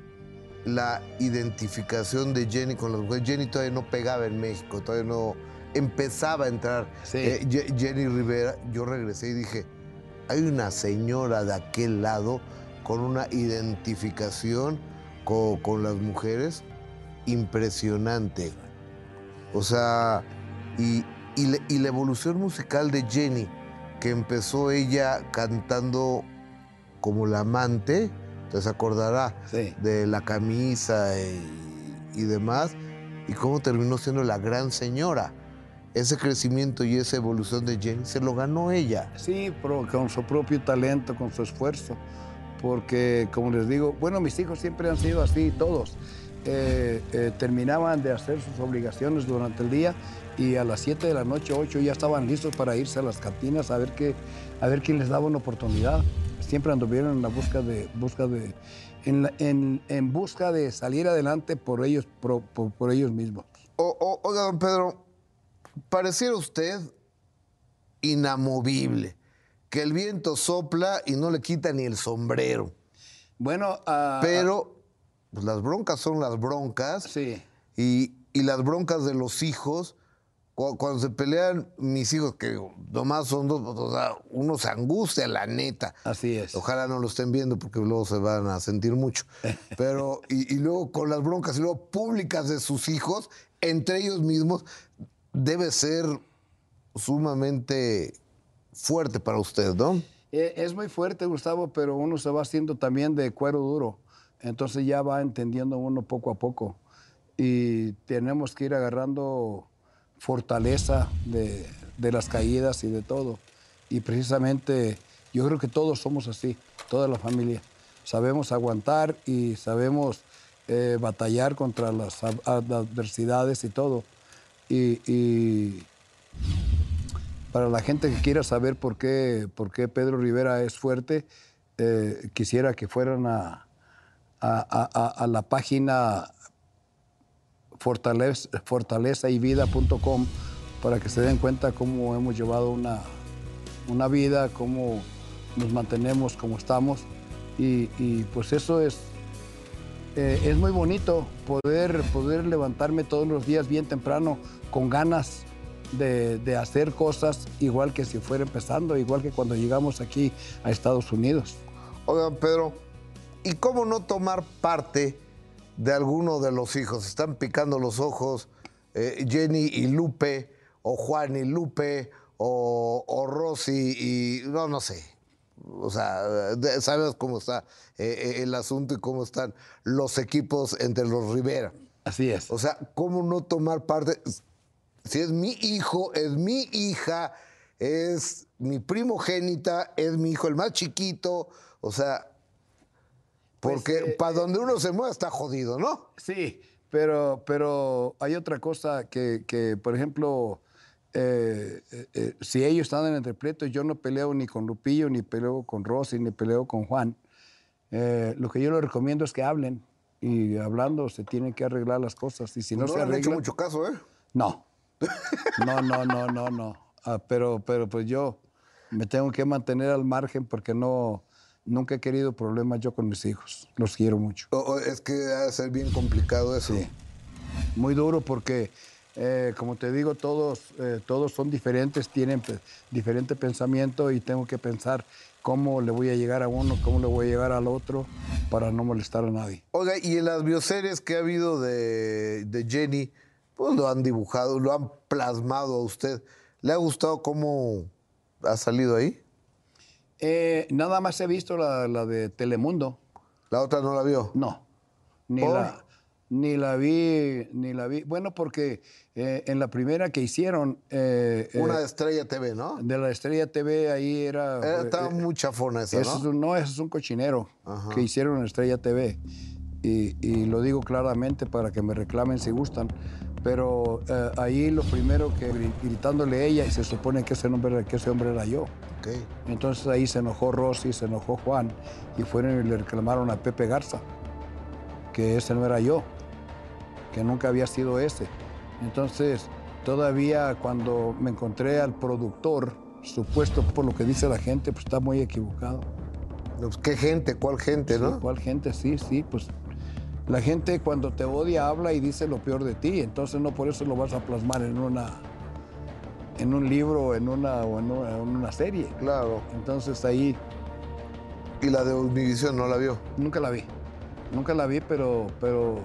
la identificación de Jenny con las mujeres, Jenny todavía no pegaba en México, todavía no empezaba a entrar. Sí. Eh, Jenny Rivera, yo regresé y dije, hay una señora de aquel lado con una identificación co- con, las mujeres impresionante. O sea, y, y le- y la evolución musical de Jenny, que empezó ella cantando como la amante, te se acordará Sí. de la camisa y, y demás, y cómo terminó siendo la gran señora. ese crecimiento y esa evolución de Jenny se lo ganó ella. Sí, pero con su propio talento, con su esfuerzo. Porque, como les digo, bueno, mis hijos siempre han sido así, todos. Eh, eh, terminaban de hacer sus obligaciones durante el día y a las 7 de la noche, 8 ya estaban listos para irse a las cantinas a ver, qué, a ver quién les daba una oportunidad. Siempre anduvieron en la busca de, busca de, en, la- en- en busca de salir adelante por ellos, por, por- por ellos mismos. O- o- oiga, don Pedro, pareciera usted inamovible, que el viento sopla y no le quita ni el sombrero. Bueno, ah, Pero pues, las broncas son las broncas. sí. Y, y las broncas de los hijos, cu- cuando se pelean mis hijos, que nomás son dos, o sea, uno se angustia, la neta. Así es. Ojalá no lo estén viendo porque luego se van a sentir mucho. Pero, y, y luego con las broncas y luego públicas de sus hijos, entre ellos mismos, debe ser sumamente fuerte para usted, ¿no? Eh, Es muy fuerte, Gustavo, pero uno se va haciendo también de cuero duro. Entonces ya va entendiendo uno poco a poco. Y tenemos que ir agarrando fortaleza de, de las caídas y de todo. Y precisamente yo creo que todos somos así, toda la familia. Sabemos aguantar y sabemos eh, batallar contra las ad- ad- adversidades y todo. Y, y para la gente que quiera saber por qué, por qué Pedro Rivera es fuerte, eh, quisiera que fueran a, a- a- a- la página fortaleza, fortalezayvida.com para que se den cuenta cómo hemos llevado una, una vida, cómo nos mantenemos como estamos. Y, y, pues eso es, eh, es muy bonito poder, poder levantarme todos los días bien temprano con ganas de, de hacer cosas igual que si fuera empezando, igual que cuando llegamos aquí a Estados Unidos. Oigan, Pedro, ¿y cómo no tomar parte de alguno de los hijos? Están picando los ojos eh, Jenny y Lupe, o Juan y Lupe, o, o Rosy y. No, no sé. O sea, sabes cómo está eh, eh, el asunto y cómo están los equipos entre los Rivera. Así es. O sea, ¿cómo no tomar parte? Si es mi hijo, es mi hija, es mi primogénita, es mi hijo el más chiquito. O sea, porque Pues, eh, para donde uno se mueva está jodido, ¿no? Sí, pero, pero hay otra cosa que, que, por ejemplo, eh, eh, eh, si ellos están en el pleito, yo no peleo ni con Lupillo, ni peleo con Rosy, ni peleo con Juan. Eh, lo que yo les recomiendo es que hablen. Y hablando se tienen que arreglar las cosas. Y si no, no se arreglan... mucho caso, ¿eh? No. No, no, no, no, no. Ah, pero, pero pues yo me tengo que mantener al margen porque no, nunca he querido problemas yo con mis hijos. Los quiero mucho. O- o es que ha de ser bien complicado eso. Sí. Muy duro porque, eh, como te digo, todos, eh, todos son diferentes, tienen diferente pensamiento y tengo que pensar cómo le voy a llegar a uno, cómo le voy a llegar al otro para no molestar a nadie. Oiga, y en las bioseries que ha habido de, de Jenny, pues lo han dibujado, lo han plasmado a usted. ¿Le ha gustado cómo ha salido ahí? Eh, nada más he visto la, la de Telemundo. La otra no la vio. No, ni ¿Por? la, ni la vi, ni la vi. Bueno, porque eh, en la primera que hicieron eh, eh, Una de Estrella TV, ¿no? de la Estrella TV, ahí era... Era- eh, estaba eh, muy chafona esa, Eso es ¿no? no, eso es un cochinero Ajá. que hicieron en Estrella TV. Y, y lo digo claramente para que me reclamen si gustan. Pero eh, ahí lo primero que gri- gritándole ella, y se supone que ese, nombre, que ese hombre era yo. Ok. Entonces ahí se enojó Rosy, se enojó Juan, y fueron y le reclamaron a Pepe Garza, que ese no era yo, que nunca había sido ese. Entonces, todavía cuando me encontré al productor, supuesto por lo que dice la gente, pues está muy equivocado. Pues, ¿Qué gente? ¿Cuál gente, no? ¿Cuál gente? Sí, sí, pues la gente cuando te odia habla y dice lo peor de ti, entonces no por eso lo vas a plasmar en una en un libro en una, o en una, en una serie. Claro. Entonces ahí Y la de Univision no la vio. nunca la vi, nunca la vi, pero, pero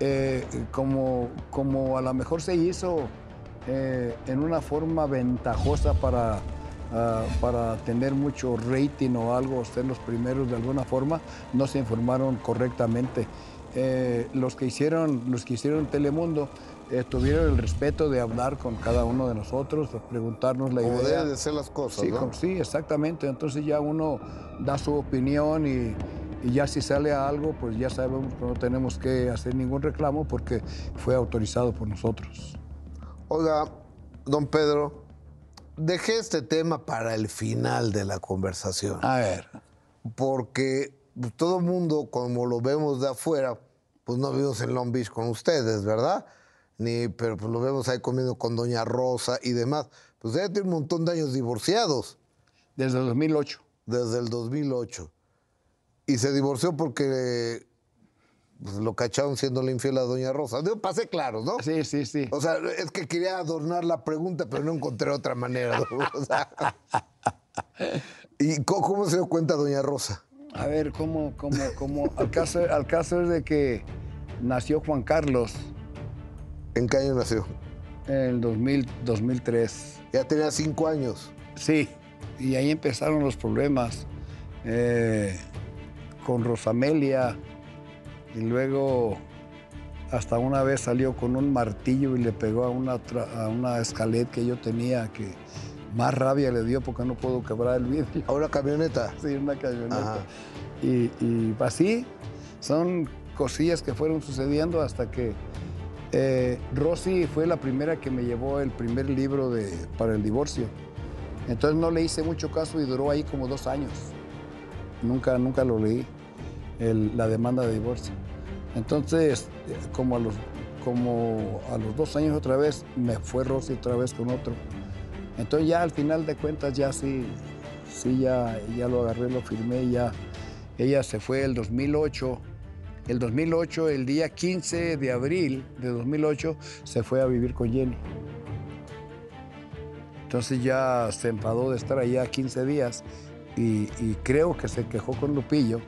eh, como, como a lo mejor se hizo eh, en una forma ventajosa para, ah, para tener mucho rating o algo, ser los primeros de alguna forma, no se informaron correctamente. Eh, los, que hicieron, los que hicieron Telemundo eh, tuvieron el respeto de hablar con cada uno de nosotros, de preguntarnos la Como idea. deben de ser las cosas, Sí, ¿no? sí, exactamente. Entonces ya uno da su opinión y, y ya si sale a algo, pues ya sabemos que no tenemos que hacer ningún reclamo porque fue autorizado por nosotros. Oiga, don Pedro, dejé este tema para el final de la conversación. A ver, porque pues, todo mundo, como lo vemos de afuera, pues no vivimos en Long Beach con ustedes, ¿verdad? Ni, pero pues lo vemos ahí comiendo con Doña Rosa y demás. Pues ella tiene un montón de años divorciados, desde el 2008. desde el 2008. Y se divorció porque pues, lo cacharon siendo la infiel a Doña Rosa. Digo, pasé claro, ¿no? Sí, sí, sí. O sea, es que quería adornar la pregunta, pero no encontré otra manera. ¿no? O sea, ¿Y cómo, cómo se dio cuenta Doña Rosa? A ver, ¿cómo, cómo, cómo? Al caso, al caso es de que nació Juan Carlos ¿En qué año nació? en el 2000, 2003. Ya tenía cinco años. Sí, y ahí empezaron los problemas eh, con Rosamelia y luego hasta una vez salió con un martillo y le pegó a una, a una que yo tenía que más rabia le dio porque no puedo quebrar el vidrio. A una camioneta. Sí, una camioneta. Y, y así son cosillas que fueron sucediendo hasta que eh, Rosy fue la primera que me llevó el primer libro de, para el divorcio. Entonces no le hice mucho caso y duró ahí como dos años. Nunca, nunca lo leí, el- la demanda de divorcio. Entonces, como a, los, como a los dos años otra vez, me fue Rosy otra vez con otro. Entonces ya al final de cuentas ya sí, sí ya, ya lo agarré, lo firmé, ya. Ella se fue el 2008. El 2008, el día 15 de abril de 2008, se fue a vivir con Jenny. Entonces ya se enfadó de estar allá 15 días y, creo que se quejó con Lupillo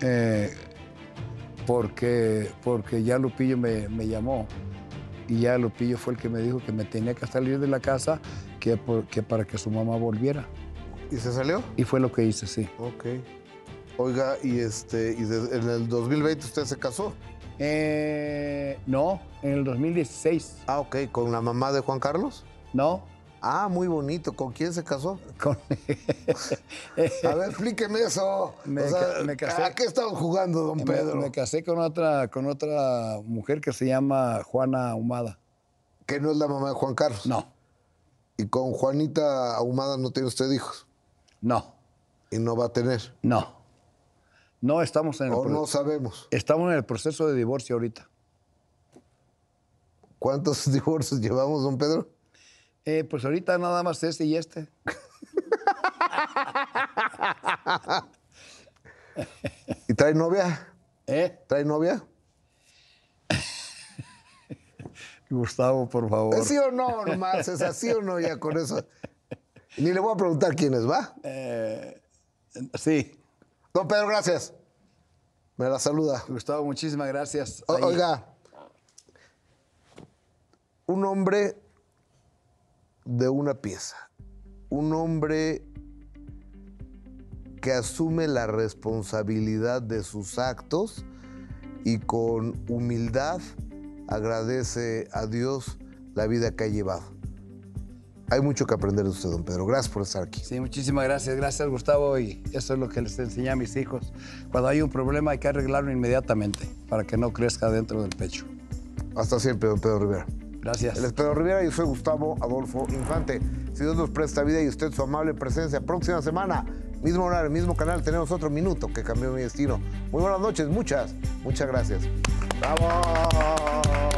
eh, porque, porque ya Lupillo me, me llamó y ya Lupillo fue el que me dijo que me tenía que salir de la casa que, por- que para que su mamá volviera. ¿Y se salió? Y fue lo que hice, sí. Ok. Oiga, y este, y de- en el 2020 usted se casó. Eh, no, en el 2016. Ah, ok, con la mamá de Juan Carlos. No, Ah, muy bonito. ¿Con quién se casó? con- A ver, explíqueme eso. Me O sea, ca- me casé- ¿A qué estamos jugando, don me, Pedro? me casé con otra, con otra mujer que se llama Juana Ahumada. Que no es la mamá de Juan Carlos. No, Y con Juanita Ahumada no tiene usted hijos. no, Y no va a tener. no. No estamos en el, O pro- no sabemos. estamos en el proceso de divorcio ahorita. ¿Cuántos divorcios llevamos, don Pedro? Eh, pues ahorita nada más este y este. ¿Y trae novia? ¿Eh? ¿Trae novia? Gustavo, por favor. ¿Es sí o no nomás? ¿Es así o no ya con eso? Ni le voy a preguntar quiénes, ¿va? Eh, sí, Don Pedro, gracias. Me la saluda. Gustavo, muchísimas gracias. O- oiga, un hombre de una pieza, un hombre que asume la responsabilidad de sus actos y con humildad agradece a Dios la vida que ha llevado. Hay mucho que aprender de usted, don Pedro. Gracias por estar aquí. Sí, muchísimas gracias. Gracias, Gustavo. Y eso es lo que les enseñé a mis hijos. Cuando hay un problema hay que arreglarlo inmediatamente para que no crezca dentro del pecho. Hasta siempre, don Pedro Rivera. Gracias. Es Pedro Rivera yo soy Gustavo Adolfo Infante. Si Dios nos presta vida y usted su amable presencia, próxima semana, mismo horario, mismo canal, tenemos otro minuto que cambió mi destino. Muy buenas noches, muchas, muchas gracias. ¡Bravo!